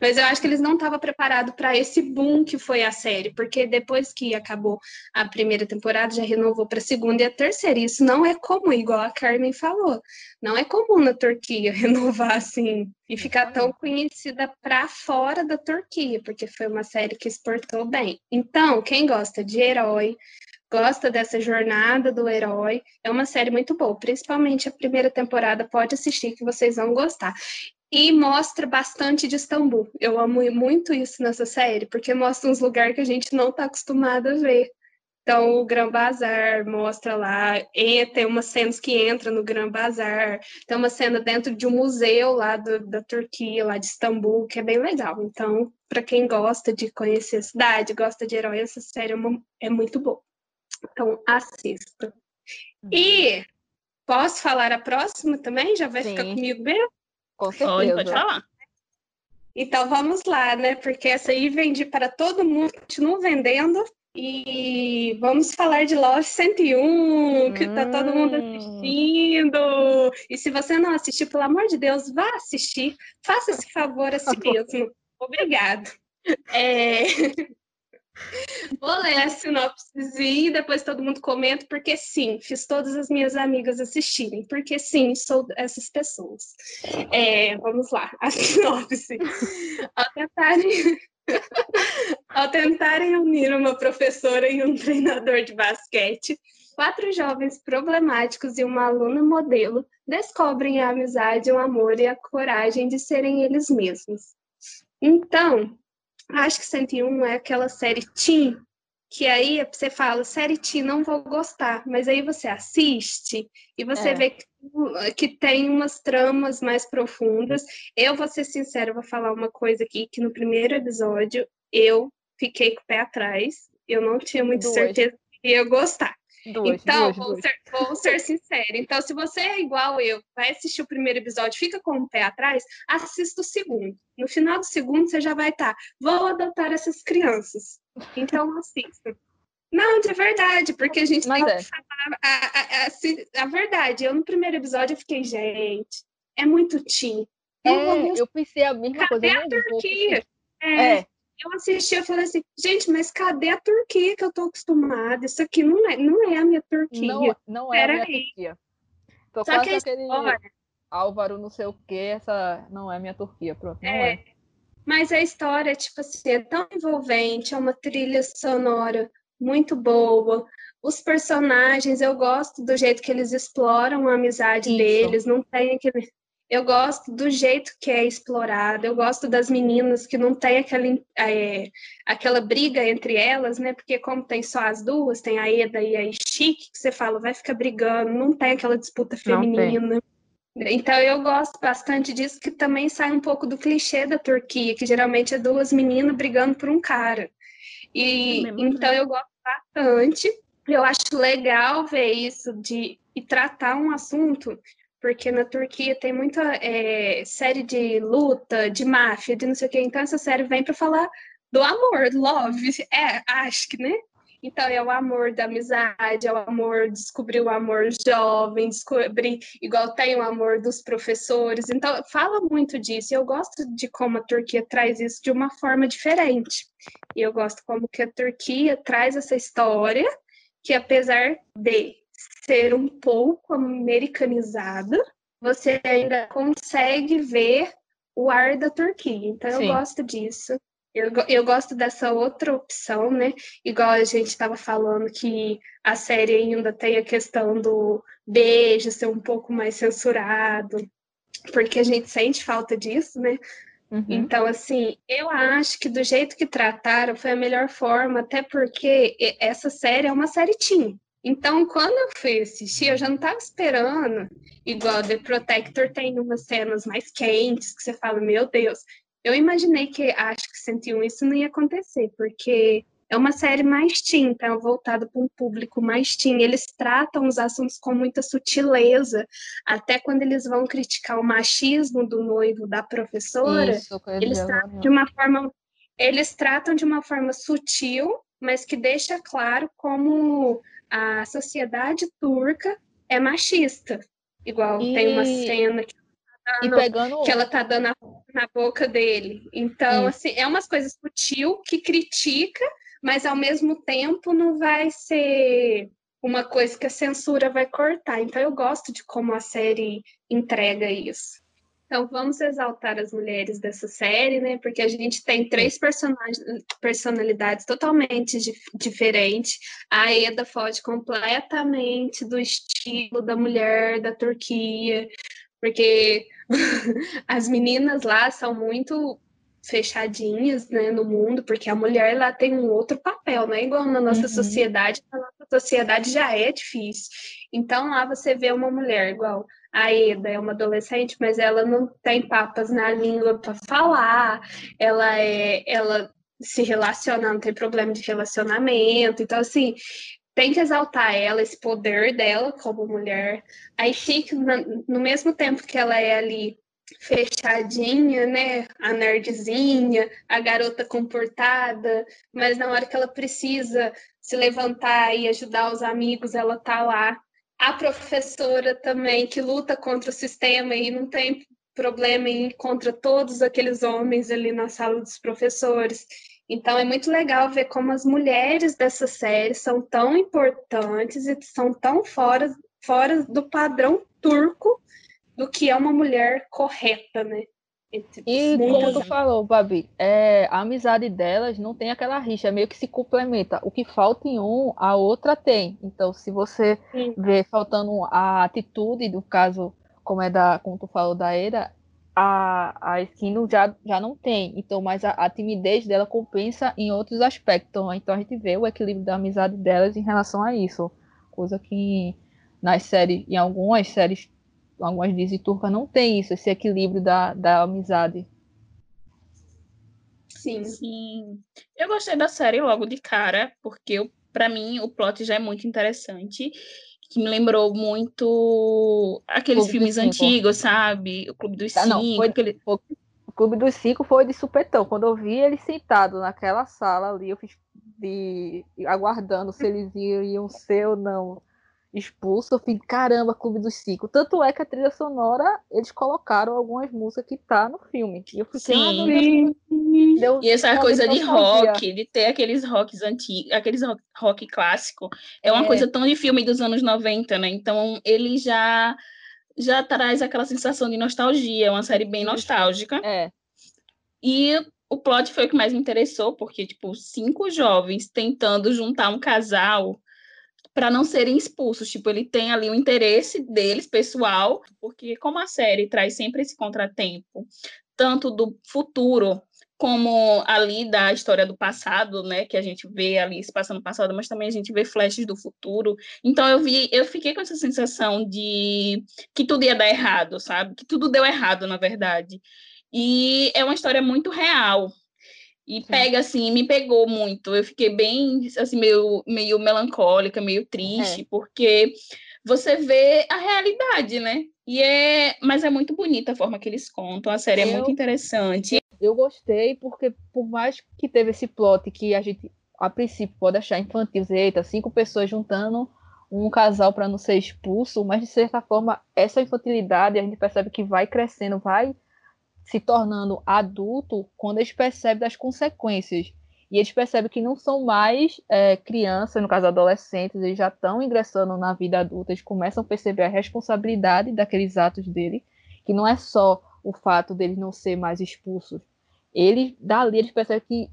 B: mas eu acho que eles não estavam preparados para esse boom que foi a série, porque depois que acabou a primeira temporada, já renovou para a segunda e a terceira. Isso não é comum, igual a Carmen falou. Não é comum na Turquia [LAUGHS] renovar assim e ficar tão conhecida para fora da Turquia, porque foi uma série que exportou bem. Então, quem gosta de herói, gosta dessa jornada do herói, é uma série muito boa, principalmente a primeira temporada, pode assistir que vocês vão gostar. E mostra bastante de Istambul. Eu amo muito isso nessa série, porque mostra uns lugares que a gente não está acostumado a ver. Então, o Gran Bazar mostra lá, e tem umas cenas que entra no Gran Bazar, tem uma cena dentro de um museu lá do, da Turquia, lá de Istambul, que é bem legal. Então, para quem gosta de conhecer a cidade, gosta de herói, essa série é, uma, é muito boa. Então, assista. E posso falar a próxima também? Já vai Sim. ficar comigo mesmo?
A: Com certeza.
C: Pode falar.
B: Então vamos lá, né? Porque essa aí vende para todo mundo, continua vendendo. E vamos falar de Love 101, que hum. tá todo mundo hum. assistindo. E se você não assistiu, pelo amor de Deus, vá assistir. Faça esse favor a si mesmo. Obrigado. É... [LAUGHS] Vou ler a sinopse e depois todo mundo comenta, porque sim, fiz todas as minhas amigas assistirem, porque sim, sou essas pessoas. É, vamos lá, a [LAUGHS] sinopse. Ao tentarem, [LAUGHS] ao tentarem unir uma professora e um treinador de basquete, quatro jovens problemáticos e uma aluna modelo descobrem a amizade, o amor e a coragem de serem eles mesmos. Então, Acho que 101 é aquela série teen, que aí você fala, série teen, não vou gostar, mas aí você assiste e você é. vê que, que, tem umas tramas mais profundas. Eu vou ser sincera, vou falar uma coisa aqui, que no primeiro episódio eu fiquei com o pé atrás, eu não tinha muita certeza que ia gostar. Duas, então, duas, vou, duas. Ser, vou ser sincera. Então, se você é igual eu, vai assistir o primeiro episódio, fica com o pé atrás, assista o segundo. No final do segundo, você já vai estar. Tá, vou adotar essas crianças. Então, assista. Não, de verdade, porque a gente Mas tem é. que falar a, a, a, a, verdade. Eu, no primeiro episódio, eu fiquei, gente, é muito teen.
A: É, eu pensei a mesma
B: Cadê
A: coisa.
B: a Turquia? É. é eu assisti e falei assim, gente, mas cadê a Turquia que eu tô acostumada? Isso aqui não é, não é a minha Turquia.
A: Não, não é Pera a minha aí. Turquia. Tô Só quase aquele história... Álvaro não sei o que, essa não é minha Turquia, pronto, não é. é.
B: Mas a história, tipo assim, é tão envolvente, é uma trilha sonora muito boa. Os personagens, eu gosto do jeito que eles exploram a amizade Isso. deles, não tem aquele eu gosto do jeito que é explorado, eu gosto das meninas que não tem aquela, é, aquela briga entre elas, né? Porque como tem só as duas, tem a Eda e a Chique, que você fala, vai ficar brigando, não tem aquela disputa feminina. Então eu gosto bastante disso, que também sai um pouco do clichê da Turquia, que geralmente é duas meninas brigando por um cara. E é então eu gosto bastante. Eu acho legal ver isso de e tratar um assunto porque na Turquia tem muita é, série de luta, de máfia, de não sei o quê. Então essa série vem para falar do amor, love, é, acho que, né? Então é o amor da amizade, é o amor, descobrir o amor jovem, descobrir, igual tem o amor dos professores. Então fala muito disso. Eu gosto de como a Turquia traz isso de uma forma diferente. E eu gosto como que a Turquia traz essa história que apesar de ser um pouco americanizada, você ainda consegue ver o ar da Turquia. Então Sim. eu gosto disso. Eu, eu gosto dessa outra opção, né? Igual a gente estava falando que a série ainda tem a questão do beijo ser um pouco mais censurado, porque a gente sente falta disso, né? Uhum. Então, assim, eu acho que do jeito que trataram foi a melhor forma, até porque essa série é uma série teen. Então, quando eu fui assistir, eu já não estava esperando, igual The Protector tem umas cenas mais quentes, que você fala, meu Deus, eu imaginei que acho que 101 isso não ia acontecer, porque é uma série mais teen, então voltada para um público mais teen. Eles tratam os assuntos com muita sutileza, até quando eles vão criticar o machismo do noivo da professora, isso, eles tratam de uma forma eles tratam de uma forma sutil, mas que deixa claro como a sociedade turca é machista. Igual e... tem uma cena que e pegando... que ela tá dando a na boca dele. Então, assim, é umas coisas sutil que critica, mas ao mesmo tempo não vai ser uma coisa que a censura vai cortar. Então, eu gosto de como a série entrega isso. Então, vamos exaltar as mulheres dessa série, né? Porque a gente tem três personalidades totalmente dif diferentes. A Eda foge completamente do estilo da mulher da Turquia, porque [LAUGHS] as meninas lá são muito fechadinhas né, no mundo, porque a mulher lá tem um outro papel, não é igual na nossa uhum. sociedade, a nossa sociedade já é difícil. Então lá você vê uma mulher igual a Eda, é uma adolescente, mas ela não tem papas na língua para falar, ela é ela se relaciona, não tem problema de relacionamento. Então, assim, tem que exaltar ela, esse poder dela como mulher. Aí fica, no mesmo tempo que ela é ali fechadinha, né? A nerdzinha, a garota comportada, mas na hora que ela precisa se levantar e ajudar os amigos, ela tá lá. A professora também, que luta contra o sistema e não tem problema em ir contra todos aqueles homens ali na sala dos professores. Então é muito legal ver como as mulheres dessa série são tão importantes e são tão fora, fora do padrão turco do que é uma mulher correta, né?
A: E como tu falou, Babi, é, a amizade delas não tem aquela rixa, meio que se complementa. O que falta em um, a outra tem. Então, se você Sim. vê faltando a atitude, do caso, como é da, como tu falou da Era, a, a Skino já, já não tem. Então, mas a, a, timidez dela compensa em outros aspectos. Então a gente vê o equilíbrio da amizade delas em relação a isso. Coisa que nas séries, em algumas séries, algumas Disney turcas não tem isso, esse equilíbrio da, da amizade.
C: Sim. Sim. Eu gostei da série logo de cara, porque para mim o plot já é muito interessante que me lembrou muito aqueles Clube filmes antigos, sabe? O Clube dos ah, Cinco. Não,
A: foi, aquele... O Clube dos Cinco foi de supetão. Quando eu vi ele sentado naquela sala ali, eu fiz de aguardando se eles iam ser ou não expulso, eu fiquei, caramba, Clube dos Cinco. Tanto é que a trilha sonora, eles colocaram algumas músicas que tá no filme. E eu fiquei,
C: ah, Sim. Ah, Deu e essa coisa de rock, de ter aqueles rocks antigos, aqueles rock, rock clássico, é uma é. coisa tão de filme dos anos 90, né? Então, ele já já traz aquela sensação de nostalgia, é uma série bem nostálgica.
A: É.
C: E o plot foi o que mais me interessou, porque, tipo, cinco jovens tentando juntar um casal para não serem expulsos. Tipo, ele tem ali o interesse deles, pessoal, porque como a série traz sempre esse contratempo, tanto do futuro como ali da história do passado, né, que a gente vê ali se passando passado, mas também a gente vê flashes do futuro. Então eu vi, eu fiquei com essa sensação de que tudo ia dar errado, sabe? Que tudo deu errado, na verdade. E é uma história muito real, e pega assim, me pegou muito. Eu fiquei bem assim meio meio melancólica, meio triste, é. porque você vê a realidade, né? E é, mas é muito bonita a forma que eles contam. A série eu, é muito interessante.
A: Eu gostei porque por mais que teve esse plot que a gente a princípio pode achar infantil, eita, cinco pessoas juntando um casal para não ser expulso, mas de certa forma essa infantilidade a gente percebe que vai crescendo, vai se tornando adulto quando eles percebem das consequências. E eles percebem que não são mais é, crianças, no caso adolescentes, eles já estão ingressando na vida adulta, eles começam a perceber a responsabilidade daqueles atos dele, que não é só o fato deles não ser mais expulsos, ele dali eles percebem que,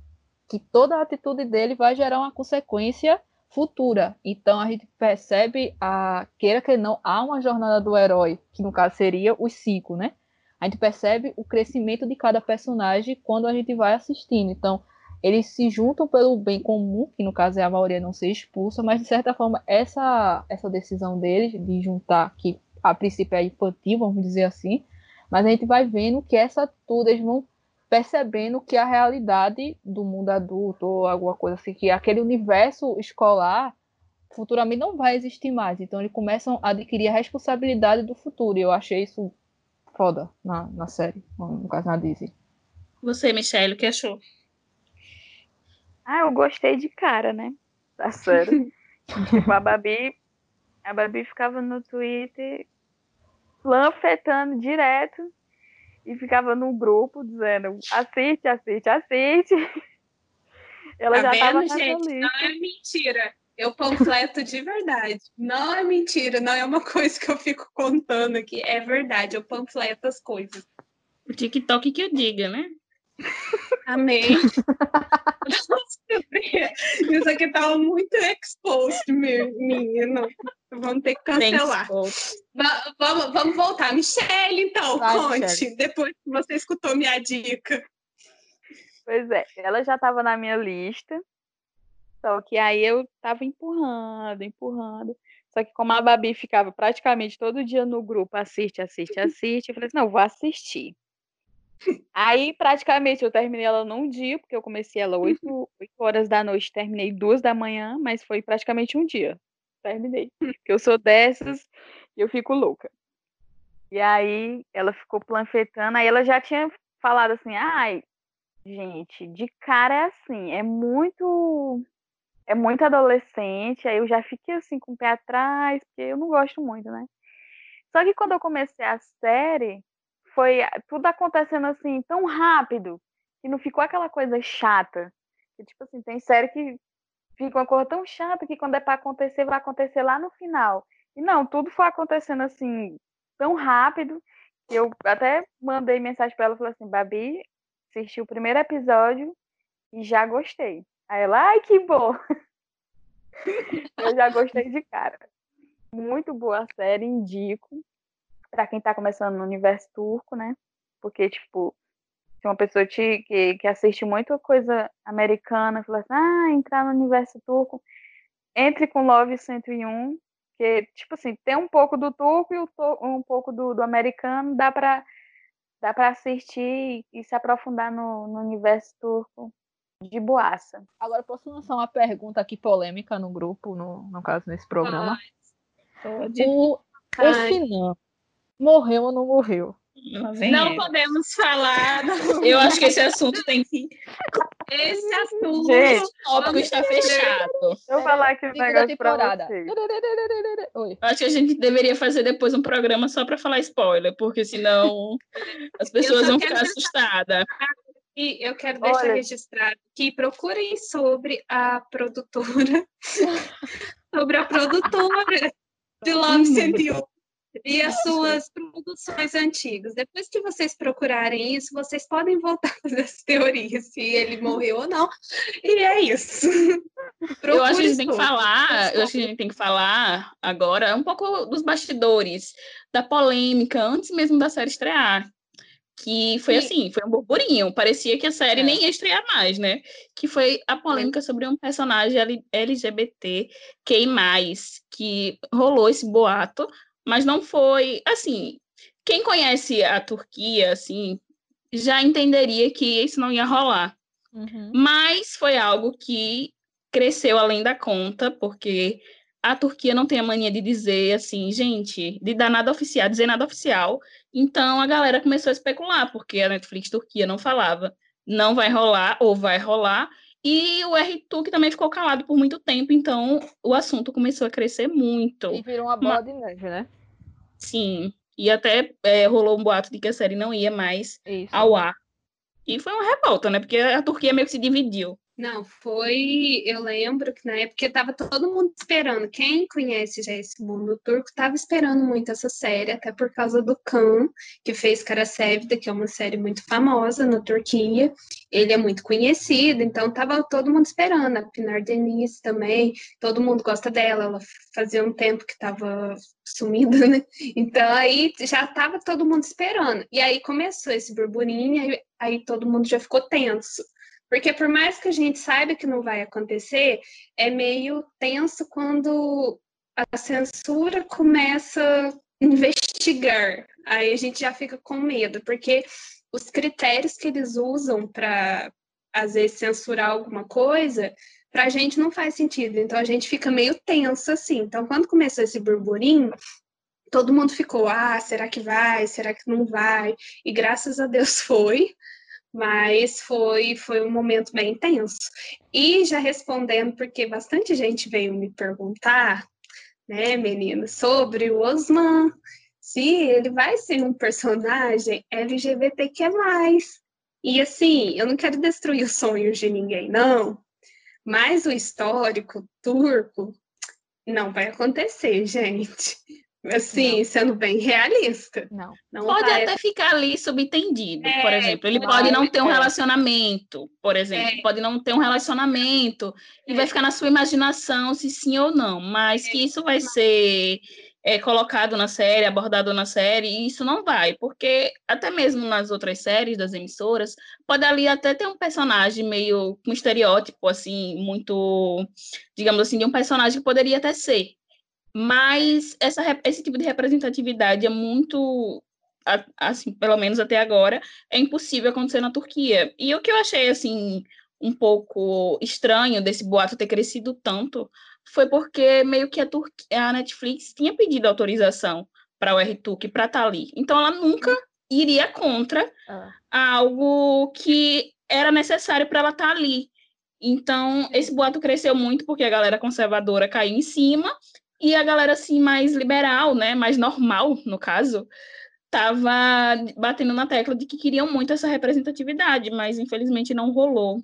A: que toda a atitude dele vai gerar uma consequência futura. Então a gente percebe a queira que não há uma jornada do herói, que no caso seria os cinco, né? A gente percebe o crescimento de cada personagem quando a gente vai assistindo. Então eles se juntam pelo bem comum, que no caso é a maioria não ser expulsa, mas de certa forma essa essa decisão deles de juntar que a princípio é infantil, vamos dizer assim, mas a gente vai vendo que essa atitude eles vão percebendo que a realidade do mundo adulto ou alguma coisa assim, que aquele universo escolar futuramente não vai existir mais. Então eles começam a adquirir a responsabilidade do futuro. E eu achei isso foda na, na série, no caso na Disney.
C: Você, Michelle, o que achou?
D: Ah, eu gostei de cara, né? Da série. tipo, a Babi, a Babi ficava no Twitter lanfetando direto e ficava num grupo dizendo assiste, assiste, assiste.
B: Ela tá já vendo, gente? Não é mentira. Eu panfleto de verdade. Não é mentira, não é uma coisa que eu fico contando aqui. É verdade, eu panfleto as coisas.
C: O TikTok que eu diga, né?
B: Amém. [LAUGHS] Isso aqui tava muito exposed, menino. Vamos ter que cancelar. Vamos, vamos voltar. Michelle, então, Vai, conte. Michelle. Depois que você escutou minha dica.
D: Pois é, ela já estava na minha lista. Que aí eu tava empurrando, empurrando. Só que como a Babi ficava praticamente todo dia no grupo, assiste, assiste, assiste, eu falei assim, não, vou assistir. Aí, praticamente, eu terminei ela num dia, porque eu comecei ela 8, 8 horas da noite, terminei 2 da manhã, mas foi praticamente um dia. Terminei. Porque eu sou dessas e eu fico louca. E aí, ela ficou planfetando, aí ela já tinha falado assim, ai, gente, de cara é assim, é muito é muito adolescente, aí eu já fiquei assim com o pé atrás, porque eu não gosto muito, né? Só que quando eu comecei a série, foi tudo acontecendo assim tão rápido que não ficou aquela coisa chata. Que, tipo assim, tem série que fica uma coisa tão chata que quando é para acontecer, vai acontecer lá no final. E não, tudo foi acontecendo assim tão rápido que eu até mandei mensagem para ela falei assim: Babi, assisti o primeiro episódio e já gostei. Aí ela, ai, que bom! [LAUGHS] eu já gostei de cara. Muito boa a série, indico para quem está começando no universo turco, né? Porque, tipo, se uma pessoa te, que, que assiste muita coisa americana, fala assim, ah, entrar no universo turco, entre com Love 101, que, tipo assim, tem um pouco do turco e um pouco do, do americano, dá para dá para assistir e se aprofundar no, no universo turco de boaça.
A: Agora, posso lançar uma pergunta aqui polêmica no grupo, no, no caso, nesse programa? O, final morreu ou não morreu.
B: Não podemos falar. Não. [LAUGHS]
C: Eu acho que esse assunto tem que.
B: Esse assunto
C: Gente, o tópico está fechado.
D: Eu vou falar aqui um negócio pra vocês.
C: Eu acho que a gente deveria fazer depois um programa só para falar spoiler, porque senão [LAUGHS] as pessoas vão ficar assustadas.
B: E eu quero deixar Olha. registrado que procurem sobre a produtora, [LAUGHS] sobre a produtora de Love 101 e as suas produções antigas. Depois que vocês procurarem isso, vocês podem voltar a fazer as teorias, se ele morreu ou não. E é isso. [LAUGHS]
C: eu acho que a gente tem que falar, eu acho que a gente tem que falar agora um pouco dos bastidores, da polêmica, antes mesmo da série estrear. Que foi assim, foi um burburinho. Parecia que a série é. nem ia estrear mais, né? Que foi a polêmica sobre um personagem LGBT que mais, que rolou esse boato mas não foi assim. Quem conhece a Turquia, assim, já entenderia que isso não ia rolar. Uhum. Mas foi algo que cresceu além da conta, porque a Turquia não tem a mania de dizer assim, gente, de dar nada oficial, dizer nada oficial. Então a galera começou a especular, porque a Netflix Turquia não falava, não vai rolar ou vai rolar. E o RTUC também ficou calado por muito tempo, então o assunto começou a crescer muito.
A: E virou uma bola Mas... de neve, né?
C: Sim. E até é, rolou um boato de que a série não ia mais Isso. ao ar. E foi uma revolta, né? Porque a Turquia meio que se dividiu.
B: Não, foi. Eu lembro que na época estava todo mundo esperando. Quem conhece já esse mundo turco estava esperando muito essa série, até por causa do Khan, que fez Karasevda, que é uma série muito famosa na Turquia. Ele é muito conhecido, então estava todo mundo esperando. A Pinar Deniz também, todo mundo gosta dela. Ela fazia um tempo que estava sumida, né? Então aí já estava todo mundo esperando. E aí começou esse burburinho, aí, aí todo mundo já ficou tenso. Porque por mais que a gente saiba que não vai acontecer, é meio tenso quando a censura começa a investigar. Aí a gente já fica com medo, porque os critérios que eles usam para, às vezes, censurar alguma coisa, para a gente não faz sentido. Então a gente fica meio tenso assim. Então, quando começou esse burburinho, todo mundo ficou: ah, será que vai? Será que não vai? E graças a Deus [LAUGHS] foi mas foi, foi um momento bem intenso. E já respondendo, porque bastante gente veio me perguntar, né, menina, sobre o Osman, se ele vai ser um personagem LGBTQ+. E assim, eu não quero destruir os sonhos de ninguém, não, mas o histórico turco não vai acontecer, [LAUGHS] gente. Assim, não. sendo bem realista.
A: Não.
C: não pode vai... até ficar ali subentendido, é, por exemplo. Ele pode não ter um relacionamento, por exemplo. É. Pode não ter um relacionamento é. e vai ficar na sua imaginação se sim ou não. Mas que isso vai ser é, colocado na série, abordado na série, isso não vai, porque até mesmo nas outras séries das emissoras, pode ali até ter um personagem meio com um estereótipo, assim, muito, digamos assim, de um personagem que poderia até ser, mas essa, esse tipo de representatividade é muito, assim, pelo menos até agora, é impossível acontecer na Turquia. E o que eu achei, assim, um pouco estranho desse boato ter crescido tanto foi porque meio que a, a Netflix tinha pedido autorização para o RTUC para estar tá ali. Então ela nunca iria contra ah. algo que era necessário para ela estar tá ali. Então, esse boato cresceu muito porque a galera conservadora caiu em cima e a galera assim mais liberal, né, mais normal, no caso, tava batendo na tecla de que queriam muito essa representatividade, mas infelizmente não rolou.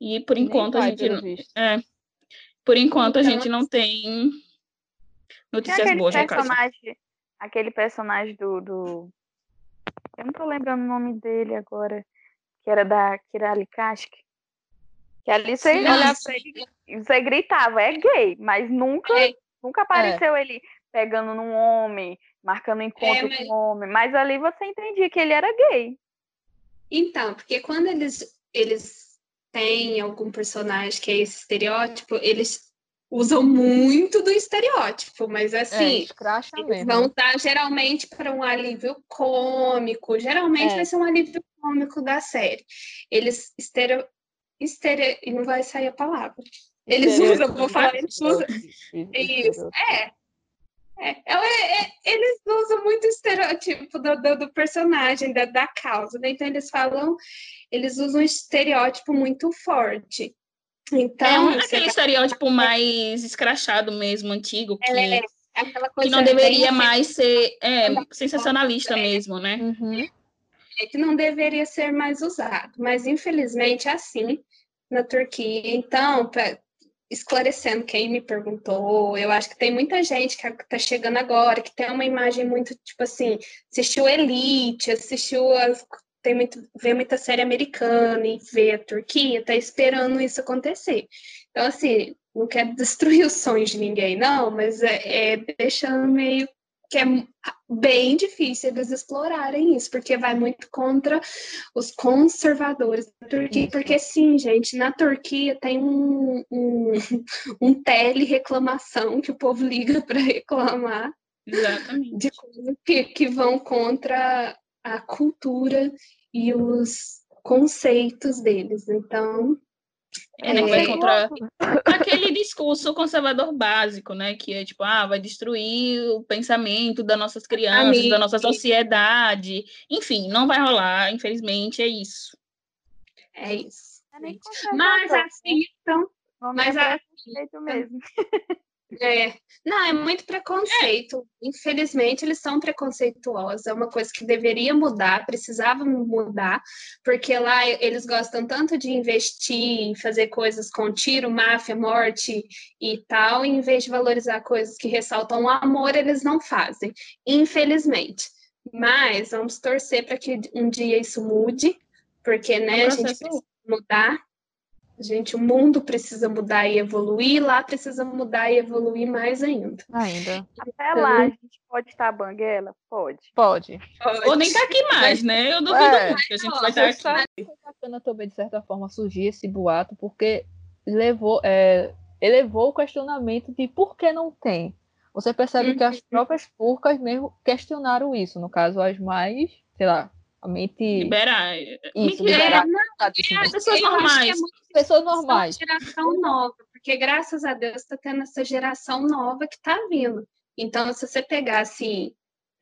C: E por enquanto a gente é, por enquanto a então, gente não tem notícias boas no caso.
D: Aquele personagem do, do eu não tô lembrando o nome dele agora, que era da Kirali Kashk. Que ali você olhava pra ele, você gritava, é gay, mas nunca é. Nunca é. apareceu é. ele pegando num homem, marcando encontro é, mas... com um homem, mas ali você entendia que ele era gay.
B: Então, porque quando eles, eles têm algum personagem que é esse estereótipo, eles usam muito do estereótipo, mas assim,
A: é,
B: eles vão estar geralmente para um alívio cômico, geralmente é. vai ser um alívio cômico da série. Eles estereo, estereo, e não vai sair a palavra. Eles usam, vou falar, eles usam. Isso, é. É, é, é, eles usam muito o estereótipo do, do, do personagem, da, da, causa, né? Então eles falam, eles usam um estereótipo muito forte. Então,
C: é aquele estereótipo mais escrachado mesmo, antigo, que, é, que não deveria mais ser é, sensacionalista mesmo, né?
B: Uhum. É que não deveria ser mais usado, mas infelizmente é assim na Turquia. Então, esclarecendo quem me perguntou, eu acho que tem muita gente que está chegando agora, que tem uma imagem muito, tipo assim, assistiu Elite, assistiu as, tem muito, vê muita série americana e vê a Turquia, está esperando isso acontecer. Então, assim, não quero [LAUGHS] destruir os sonhos de ninguém, não, mas é, é deixando meio que é bem difícil eles explorarem isso, porque vai muito contra os conservadores da Turquia. Porque, sim, gente, na Turquia tem um, um, um tele-reclamação que o povo liga para reclamar
C: Exatamente.
B: de coisas que, que vão contra a cultura e os conceitos deles. Então,
C: é, né, que vai contra aquele discurso conservador básico, né? Que é tipo, ah, vai destruir o pensamento das nossas crianças, da nossa sociedade. Enfim, não vai rolar, infelizmente, é isso.
B: É isso. É Mas assim, então.
D: Mas assim, mesmo. [LAUGHS]
B: É, não, é muito preconceito. É. Infelizmente, eles são preconceituosos. É uma coisa que deveria mudar, precisava mudar, porque lá eles gostam tanto de investir em fazer coisas com tiro, máfia, morte e tal, e em vez de valorizar coisas que ressaltam o amor, eles não fazem. Infelizmente. Mas vamos torcer para que um dia isso mude, porque né, a gente precisa mudar Gente, o mundo precisa mudar e evoluir, lá precisa mudar e evoluir mais ainda.
A: Ainda.
D: Até lá, a gente pode estar banguela? Pode.
A: Pode.
C: pode. Ou nem tá aqui mais, né? Eu duvido é. muito que a gente vai estar aqui.
A: Foi bacana também, de certa forma, surgir esse boato, porque levou, é, elevou o questionamento de por que não tem. Você percebe uhum. que as uhum. próprias turcas mesmo questionaram isso, no caso, as mais, sei lá, mente
C: liberar.
A: Isso, liberar.
C: É, pessoas normais.
B: É pessoas normais. geração nova, porque graças a Deus está tendo essa geração nova que está vindo. Então, se você pegar assim,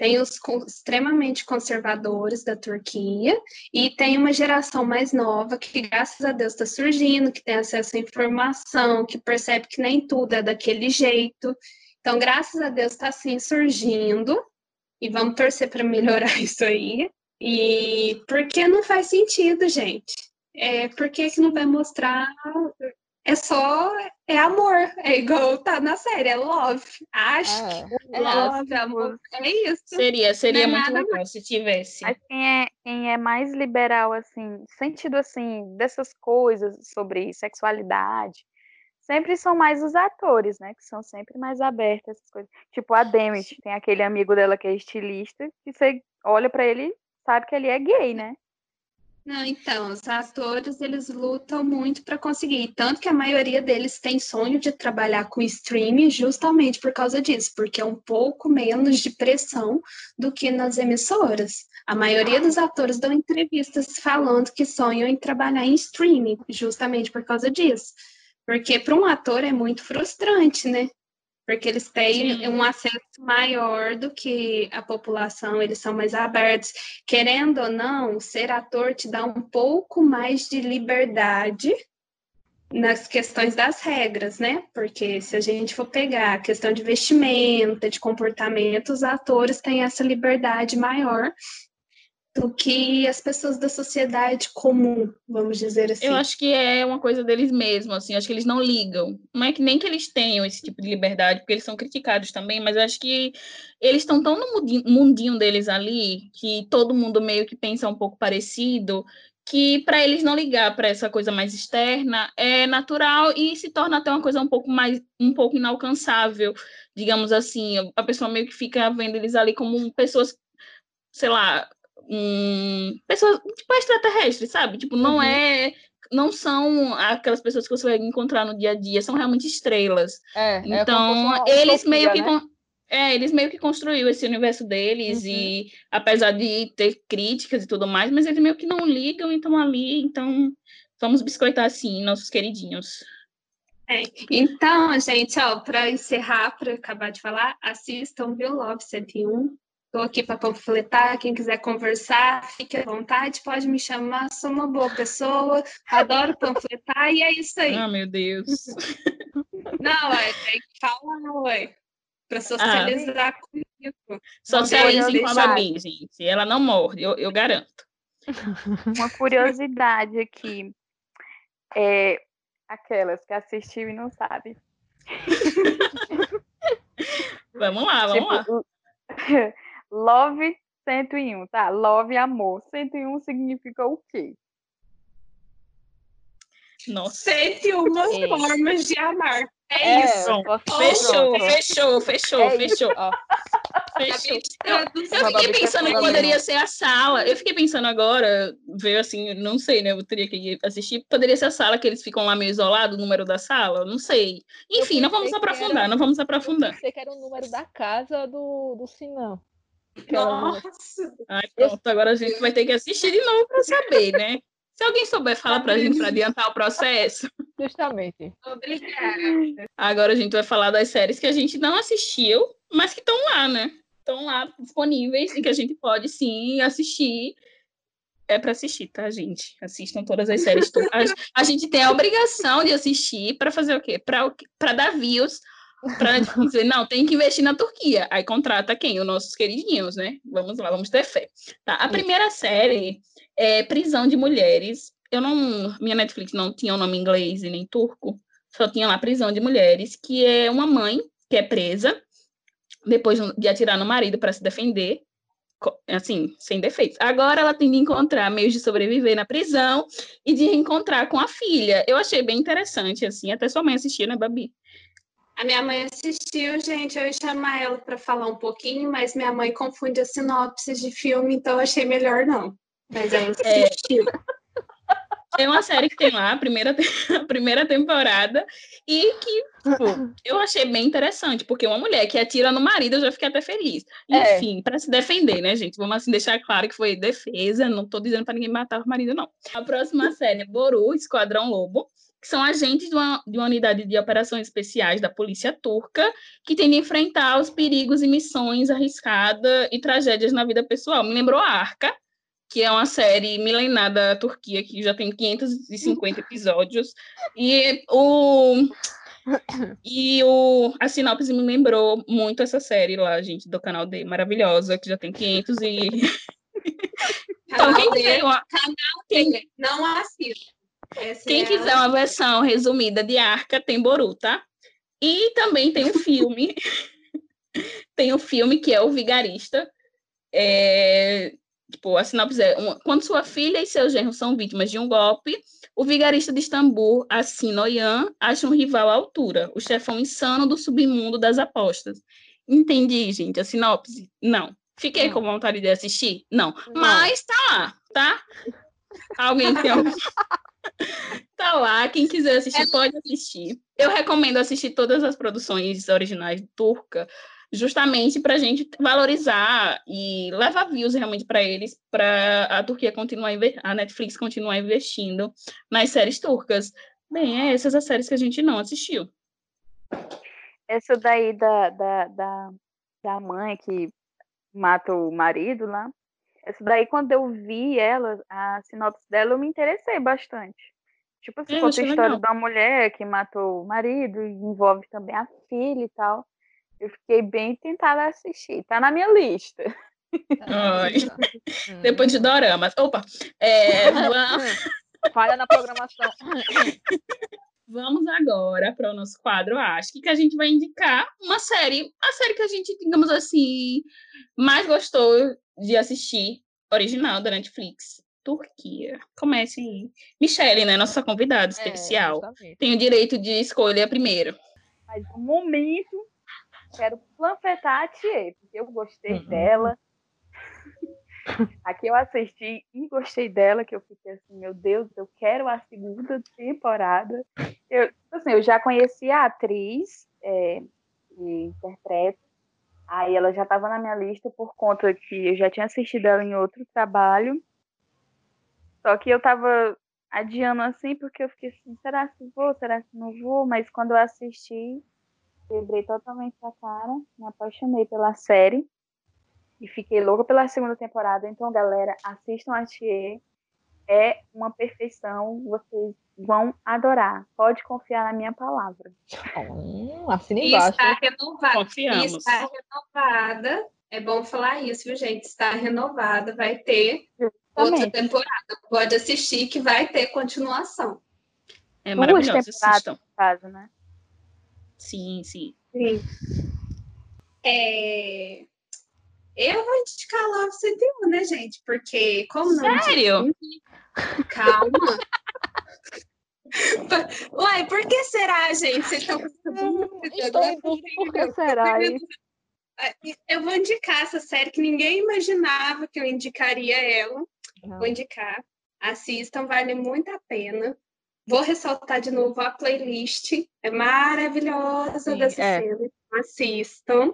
B: tem os extremamente conservadores da Turquia e tem uma geração mais nova que, graças a Deus, está surgindo, que tem acesso à informação, que percebe que nem tudo é daquele jeito. Então, graças a Deus, está assim surgindo e vamos torcer para melhorar [LAUGHS] isso aí. E porque não faz sentido, gente. É, por que, que não vai mostrar? É só. É amor. É igual tá na série, é love. Acho é, que é love, amor. É isso.
C: Seria, seria é muito legal mais. se tivesse.
D: Mas quem é, quem é mais liberal, assim, sentido assim, dessas coisas sobre sexualidade, sempre são mais os atores, né? Que são sempre mais abertos essas coisas. Tipo a Demi, tem aquele amigo dela que é estilista, que você olha para ele sabe que ele é gay, né?
B: Não, então, os atores, eles lutam muito para conseguir, tanto que a maioria deles tem sonho de trabalhar com streaming justamente por causa disso, porque é um pouco menos de pressão do que nas emissoras. A maioria dos atores dão entrevistas falando que sonham em trabalhar em streaming, justamente por causa disso. Porque para um ator é muito frustrante, né? Porque eles têm Sim. um acesso maior do que a população, eles são mais abertos. Querendo ou não, ser ator te dá um pouco mais de liberdade nas questões das regras, né? Porque se a gente for pegar a questão de vestimenta, de comportamento, os atores têm essa liberdade maior do que as pessoas da sociedade comum, vamos dizer assim.
C: Eu acho que é uma coisa deles mesmos, assim, acho que eles não ligam. Não é que nem que eles tenham esse tipo de liberdade, porque eles são criticados também, mas acho que eles estão tão no mundinho deles ali, que todo mundo meio que pensa um pouco parecido, que para eles não ligar para essa coisa mais externa é natural e se torna até uma coisa um pouco mais um pouco inalcançável, digamos assim. A pessoa meio que fica vendo eles ali como pessoas sei lá, um, pessoas tipo extraterrestres, sabe? Tipo, não uhum. é não são aquelas pessoas que você vai encontrar no dia a dia, são realmente estrelas.
A: É,
C: é então, é eles meio que né? é, eles meio que construíram esse universo deles uhum. e apesar de ter críticas e tudo mais, mas eles meio que não ligam, então ali, então vamos biscoitar assim nossos queridinhos.
B: É. Então, gente, ó, para encerrar, para acabar de falar, assistam Viu Love 101, Estou aqui para panfletar. Quem quiser conversar, fique à vontade, pode me chamar. Sou uma boa pessoa, adoro panfletar e é isso aí.
C: Ah, meu Deus. [LAUGHS]
B: Não, é, tem que falar, ué, para socializar ah. comigo.
C: Socializem com a Babi, gente. Ela não morre, eu, eu garanto. [LAUGHS]
D: Uma curiosidade aqui. É, aquelas que assistiu e não sabe. [LAUGHS]
C: vamos lá, vamos tipo, lá.
D: Love 101, tá? Love amor. 101 significa o quê?
B: Nossa. [LAUGHS] 101 é. formas de amar. É,
C: é isso. Fechou, fechou, fechou, é fechou. Fechou. Eu, eu fiquei pensando que poderia ser a sala. Eu fiquei pensando agora, veio assim, não sei, né? Eu teria que assistir. Poderia ser a sala que eles ficam lá meio isolados, o número da sala? Não sei. Enfim, não vamos aprofundar, era, não vamos aprofundar. Eu
A: pensei que era o número da casa do, do Sinão.
B: Nossa!
C: Ai, pronto, agora a gente vai ter que assistir de novo para saber, né? Se alguém souber, fala para a gente para adiantar o processo.
A: Justamente.
B: Obrigada.
C: Agora a gente vai falar das séries que a gente não assistiu, mas que estão lá, né? Estão lá disponíveis e que a gente pode sim assistir. É para assistir, tá, gente? Assistam todas as séries. a, [LAUGHS] a gente tem a obrigação de assistir para fazer o quê? Para dar views Pra dizer, não, tem que investir na Turquia. Aí contrata quem? Os nossos queridinhos, né? Vamos lá, vamos ter fé. Tá, a primeira série é Prisão de Mulheres. Eu não. Minha Netflix não tinha o nome inglês e nem turco, só tinha lá Prisão de Mulheres, que é uma mãe que é presa depois de atirar no marido para se defender assim, sem defeitos. Agora ela tem de encontrar meios de sobreviver na prisão e de reencontrar com a filha. Eu achei bem interessante, assim, até sua mãe assistiu, né, Babi?
B: A minha mãe assistiu, gente. Eu ia chamar ela para falar um pouquinho, mas minha mãe confunde as sinopses de filme, então achei melhor não. Mas ela é. assistiu. É...
C: É uma série que tem lá a primeira, [LAUGHS] a primeira temporada e que tipo, eu achei bem interessante, porque uma mulher que atira no marido, eu já fiquei até feliz. É. Enfim, é. para se defender, né, gente? Vamos assim deixar claro que foi defesa, não tô dizendo para ninguém matar o marido, não. A próxima série é Boru, Esquadrão Lobo, que são agentes de uma, de uma unidade de operações especiais da polícia turca, que tem de enfrentar os perigos e missões arriscadas e tragédias na vida pessoal. Me lembrou a Arca, que é uma série milenar da Turquia, que já tem 550 episódios. E o. E o, a sinopse me lembrou muito essa série lá, gente, do canal D, maravilhosa, que já tem 500 e.
B: então, quem quiser uma... Canal quem... não assista.
C: Quem é quiser a... uma versão resumida de Arca, tem Boru, tá? E também tem um filme. [LAUGHS] tem um filme que é O Vigarista. É, Tipo, a sinopse é: quando sua filha e seu genro são vítimas de um golpe, o vigarista de Istambul, Assim Oyan, acha um rival à altura, o chefão insano do submundo das apostas. Entendi, gente, a sinopse? Não. Fiquei não. com vontade de assistir? Não. não. Mas tá lá, tá? Alguém tem algum... tá lá, quem quiser assistir, é... pode assistir. Eu recomendo assistir todas as produções originais turca, justamente para a gente valorizar e levar views realmente para eles, para a Turquia continuar, a Netflix continuar investindo nas séries turcas. Bem, é essas as séries que a gente não assistiu.
D: Essa daí da, da, da, da mãe que mata o marido lá, essa daí, quando eu vi ela, a sinopse dela, eu me interessei bastante. Tipo, se fosse a história legal. da mulher que matou o marido, envolve também a filha e tal. Eu fiquei bem tentada a assistir. Tá na minha lista. [LAUGHS]
C: Ai. Depois de doramas. Opa! É, [LAUGHS]
A: vamos... Falha na programação. [LAUGHS]
C: Vamos agora para o nosso quadro Acho que a gente vai indicar uma série, a série que a gente, digamos assim, mais gostou de assistir, original da Netflix, Turquia. Comece aí. Michelle, né, nossa convidada é, especial, é, tem o direito de escolha primeiro.
D: Mas no momento quero panfletar a Tia, porque eu gostei uhum. dela. [LAUGHS] Aqui eu assisti e gostei dela, que eu fiquei assim, meu Deus, eu quero a segunda temporada. Eu, tipo assim, eu já conhecia a atriz é, que interpreta, aí ela já estava na minha lista por conta que eu já tinha assistido ela em outro trabalho. Só que eu estava adiando assim, porque eu fiquei assim, será que vou, será que não vou? Mas quando eu assisti, quebrei totalmente a cara, me apaixonei pela série e fiquei louca pela segunda temporada. Então, galera, assistam a Thier. É uma perfeição, vocês vão adorar. Pode confiar na minha palavra.
A: Hum, assina embaixo.
B: Está renovada. Confiamos. Está renovada. É bom falar isso, viu, gente? Está renovada, vai ter outra temporada. Pode assistir que vai ter continuação.
C: É maravilhoso.
D: No caso, né?
C: Sim, sim.
B: Sim. É... Eu vou indicar Love 101, né, gente? Porque, como
C: não. Sério?
B: Calma. Uai, por que será, gente? Vocês estão
A: Estou em dúvida por que será.
B: Eu vou indicar essa série que ninguém imaginava que eu indicaria ela. Não. Vou indicar. Assistam, vale muito a pena. Vou ressaltar de novo a playlist, é maravilhosa Sim, dessa é. cena, assistam.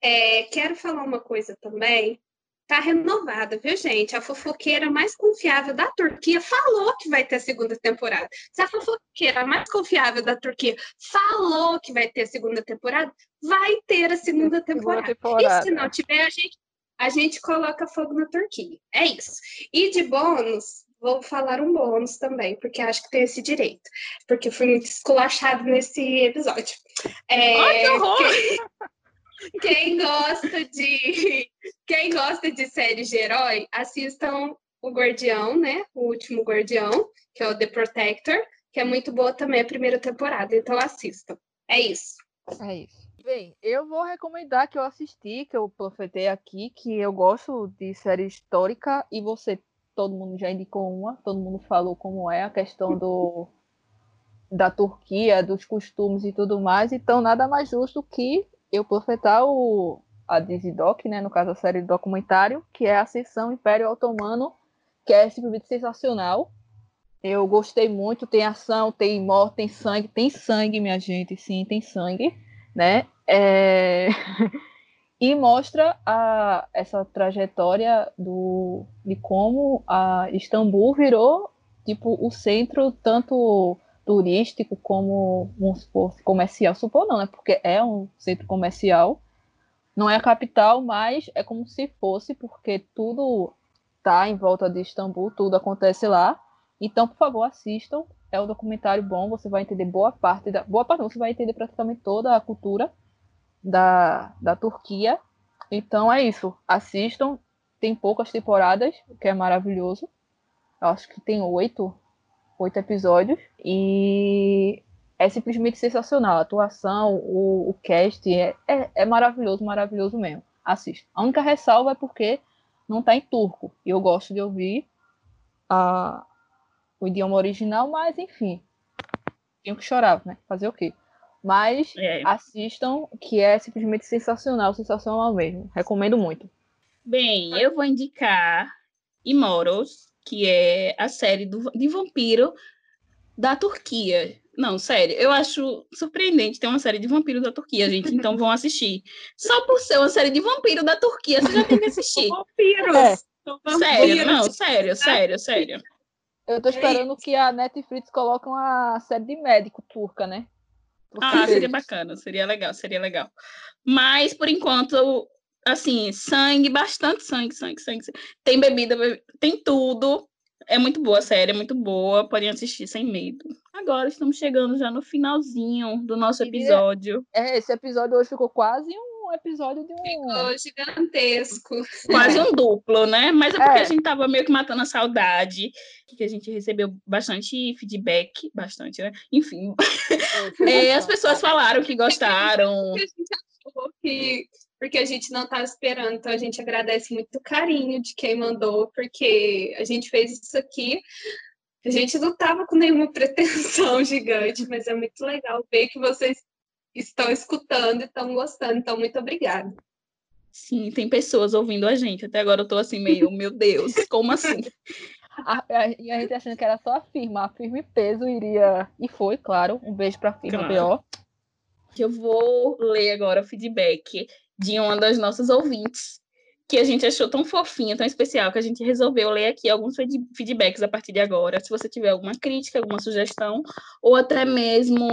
B: É, quero falar uma coisa também, tá renovada, viu, gente? A fofoqueira mais confiável da Turquia falou que vai ter a segunda temporada. Se a fofoqueira mais confiável da Turquia falou que vai ter a segunda temporada, vai ter a segunda temporada. Segunda temporada. E se não tiver, a gente, a gente coloca fogo na Turquia. É isso. E de bônus, vou falar um bônus também, porque acho que tem esse direito. Porque fui muito esculachado nesse episódio.
C: É, oh, que horror!
B: Quem, quem gosta de quem gosta de séries de herói, assistam o Guardião, né? O último Guardião, que é o The Protector, que é muito boa também a primeira temporada. Então assistam. É isso.
A: É isso. Bem, eu vou recomendar que eu assisti, que eu profetei aqui, que eu gosto de série histórica e você, todo mundo já indicou uma, todo mundo falou como é a questão do da Turquia, dos costumes e tudo mais, então nada mais justo que eu profetar o a Dizidoc, né, no caso a série documentário, que é Ascensão Império Otomano, que é simplesmente sensacional. Eu gostei muito, tem ação, tem morte, tem sangue, tem sangue, minha gente, sim, tem sangue, né? É... [LAUGHS] e mostra a, essa trajetória do, de como a Istambul virou tipo o centro tanto turístico como um comercial, supor não, né? Porque é um centro comercial, não é a capital, mas é como se fosse, porque tudo tá em volta de Istambul, tudo acontece lá. Então, por favor, assistam. É um documentário bom, você vai entender boa parte da boa parte, você vai entender praticamente toda a cultura da, da Turquia. Então é isso. Assistam. Tem poucas temporadas, o que é maravilhoso. Eu acho que tem oito, oito episódios. E é simplesmente sensacional. A atuação, o, o cast é, é, é maravilhoso, maravilhoso mesmo. Assista. A única ressalva é porque não está em turco. E eu gosto de ouvir a, o idioma original, mas enfim. Tenho que chorar, né? Fazer o quê? Mas é. assistam, que é simplesmente sensacional, sensacional mesmo. Recomendo muito.
C: Bem, eu vou indicar Immortals, que é a série do, de vampiro da Turquia. Não, sério, eu acho surpreendente ter uma série de vampiros da Turquia, gente. Então vão assistir. Só por ser uma série de vampiro da Turquia, você já tem que assistir.
B: vampiros! É.
C: Sério, não, sério, sério, sério.
A: Eu tô esperando que a Netflix coloque uma série de médico turca, né?
C: Ah, seria bacana, seria legal, seria legal. Mas, por enquanto, assim, sangue, bastante sangue, sangue, sangue. Tem bebida, tem tudo. É muito boa a série, é muito boa. Podem assistir sem medo. Agora estamos chegando já no finalzinho do nosso episódio.
A: É, esse episódio hoje ficou quase um episódio de um.
B: Ficou gigantesco.
C: Quase um duplo, né? Mas é porque é. a gente tava meio que matando a saudade, que a gente recebeu bastante feedback, bastante, né? Enfim. É, [LAUGHS] é as pessoas falaram que gostaram.
B: a gente achou que porque a gente não estava esperando. Então, a gente agradece muito o carinho de quem mandou, porque a gente fez isso aqui. A gente não estava com nenhuma pretensão [LAUGHS] gigante, mas é muito legal ver que vocês estão escutando e estão gostando. Então, muito obrigada.
C: Sim, tem pessoas ouvindo a gente. Até agora eu estou assim, meio, [LAUGHS] meu Deus, como assim?
A: A, a, a, gente achando que era só a firma, a firma e peso iria. E foi, claro. Um beijo para a firma claro. BO.
C: Eu vou ler agora o feedback de uma das nossas ouvintes, que a gente achou tão fofinha, tão especial, que a gente resolveu ler aqui alguns feedbacks a partir de agora. Se você tiver alguma crítica, alguma sugestão, ou até mesmo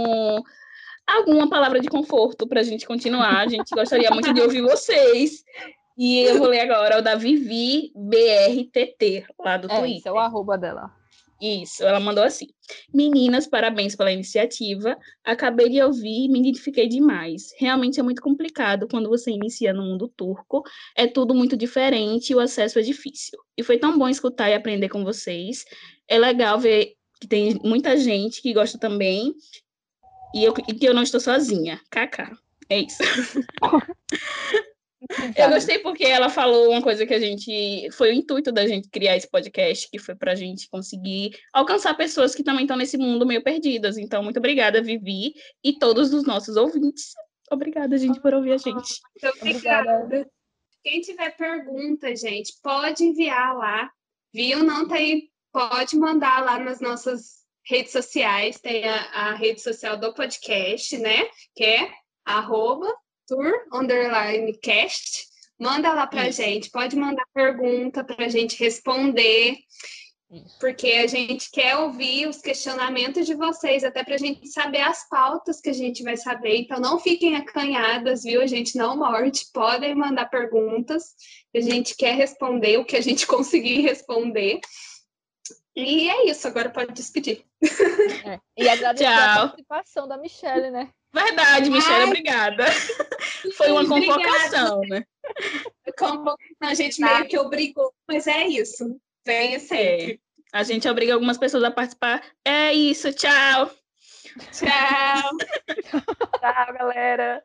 C: alguma palavra de conforto para a gente continuar, a gente gostaria muito de ouvir vocês. E eu vou ler agora o da Vivi BRTT, lá do
A: é,
C: Twitter.
A: Esse é o arroba dela.
C: Isso, ela mandou assim: Meninas, parabéns pela iniciativa. Acabei de ouvir e me identifiquei demais. Realmente é muito complicado quando você inicia no mundo turco. É tudo muito diferente e o acesso é difícil. E foi tão bom escutar e aprender com vocês. É legal ver que tem muita gente que gosta também e, eu, e que eu não estou sozinha. Kaká. É isso. [LAUGHS] Eu gostei porque ela falou uma coisa que a gente. Foi o intuito da gente criar esse podcast, que foi para a gente conseguir alcançar pessoas que também estão nesse mundo meio perdidas. Então, muito obrigada, Vivi, e todos os nossos ouvintes. Obrigada, gente, por ouvir a gente.
B: Muito obrigada. Quem tiver pergunta, gente, pode enviar lá. Viu? Não tem. Pode mandar lá nas nossas redes sociais. Tem a, a rede social do podcast, né? Que é arroba tour underline cast. Manda lá pra Isso. gente, pode mandar pergunta pra gente responder. Isso. Porque a gente quer ouvir os questionamentos de vocês, até para a gente saber as pautas que a gente vai saber. Então, não fiquem acanhadas, viu? A gente não morde. Podem mandar perguntas, a gente quer responder o que a gente [LAUGHS] conseguir responder. E é isso, agora pode despedir.
A: É. E agradecer a
C: Tchau.
A: participação da Michelle, né?
C: Verdade, Michelle,
B: Ai.
C: obrigada. Foi uma
B: Obrigada.
C: convocação, né?
B: Como a gente meio que obrigou, mas é isso. Venha sempre.
C: A gente obriga algumas pessoas a participar. É isso, tchau.
B: Tchau. [LAUGHS]
D: Tchau, galera.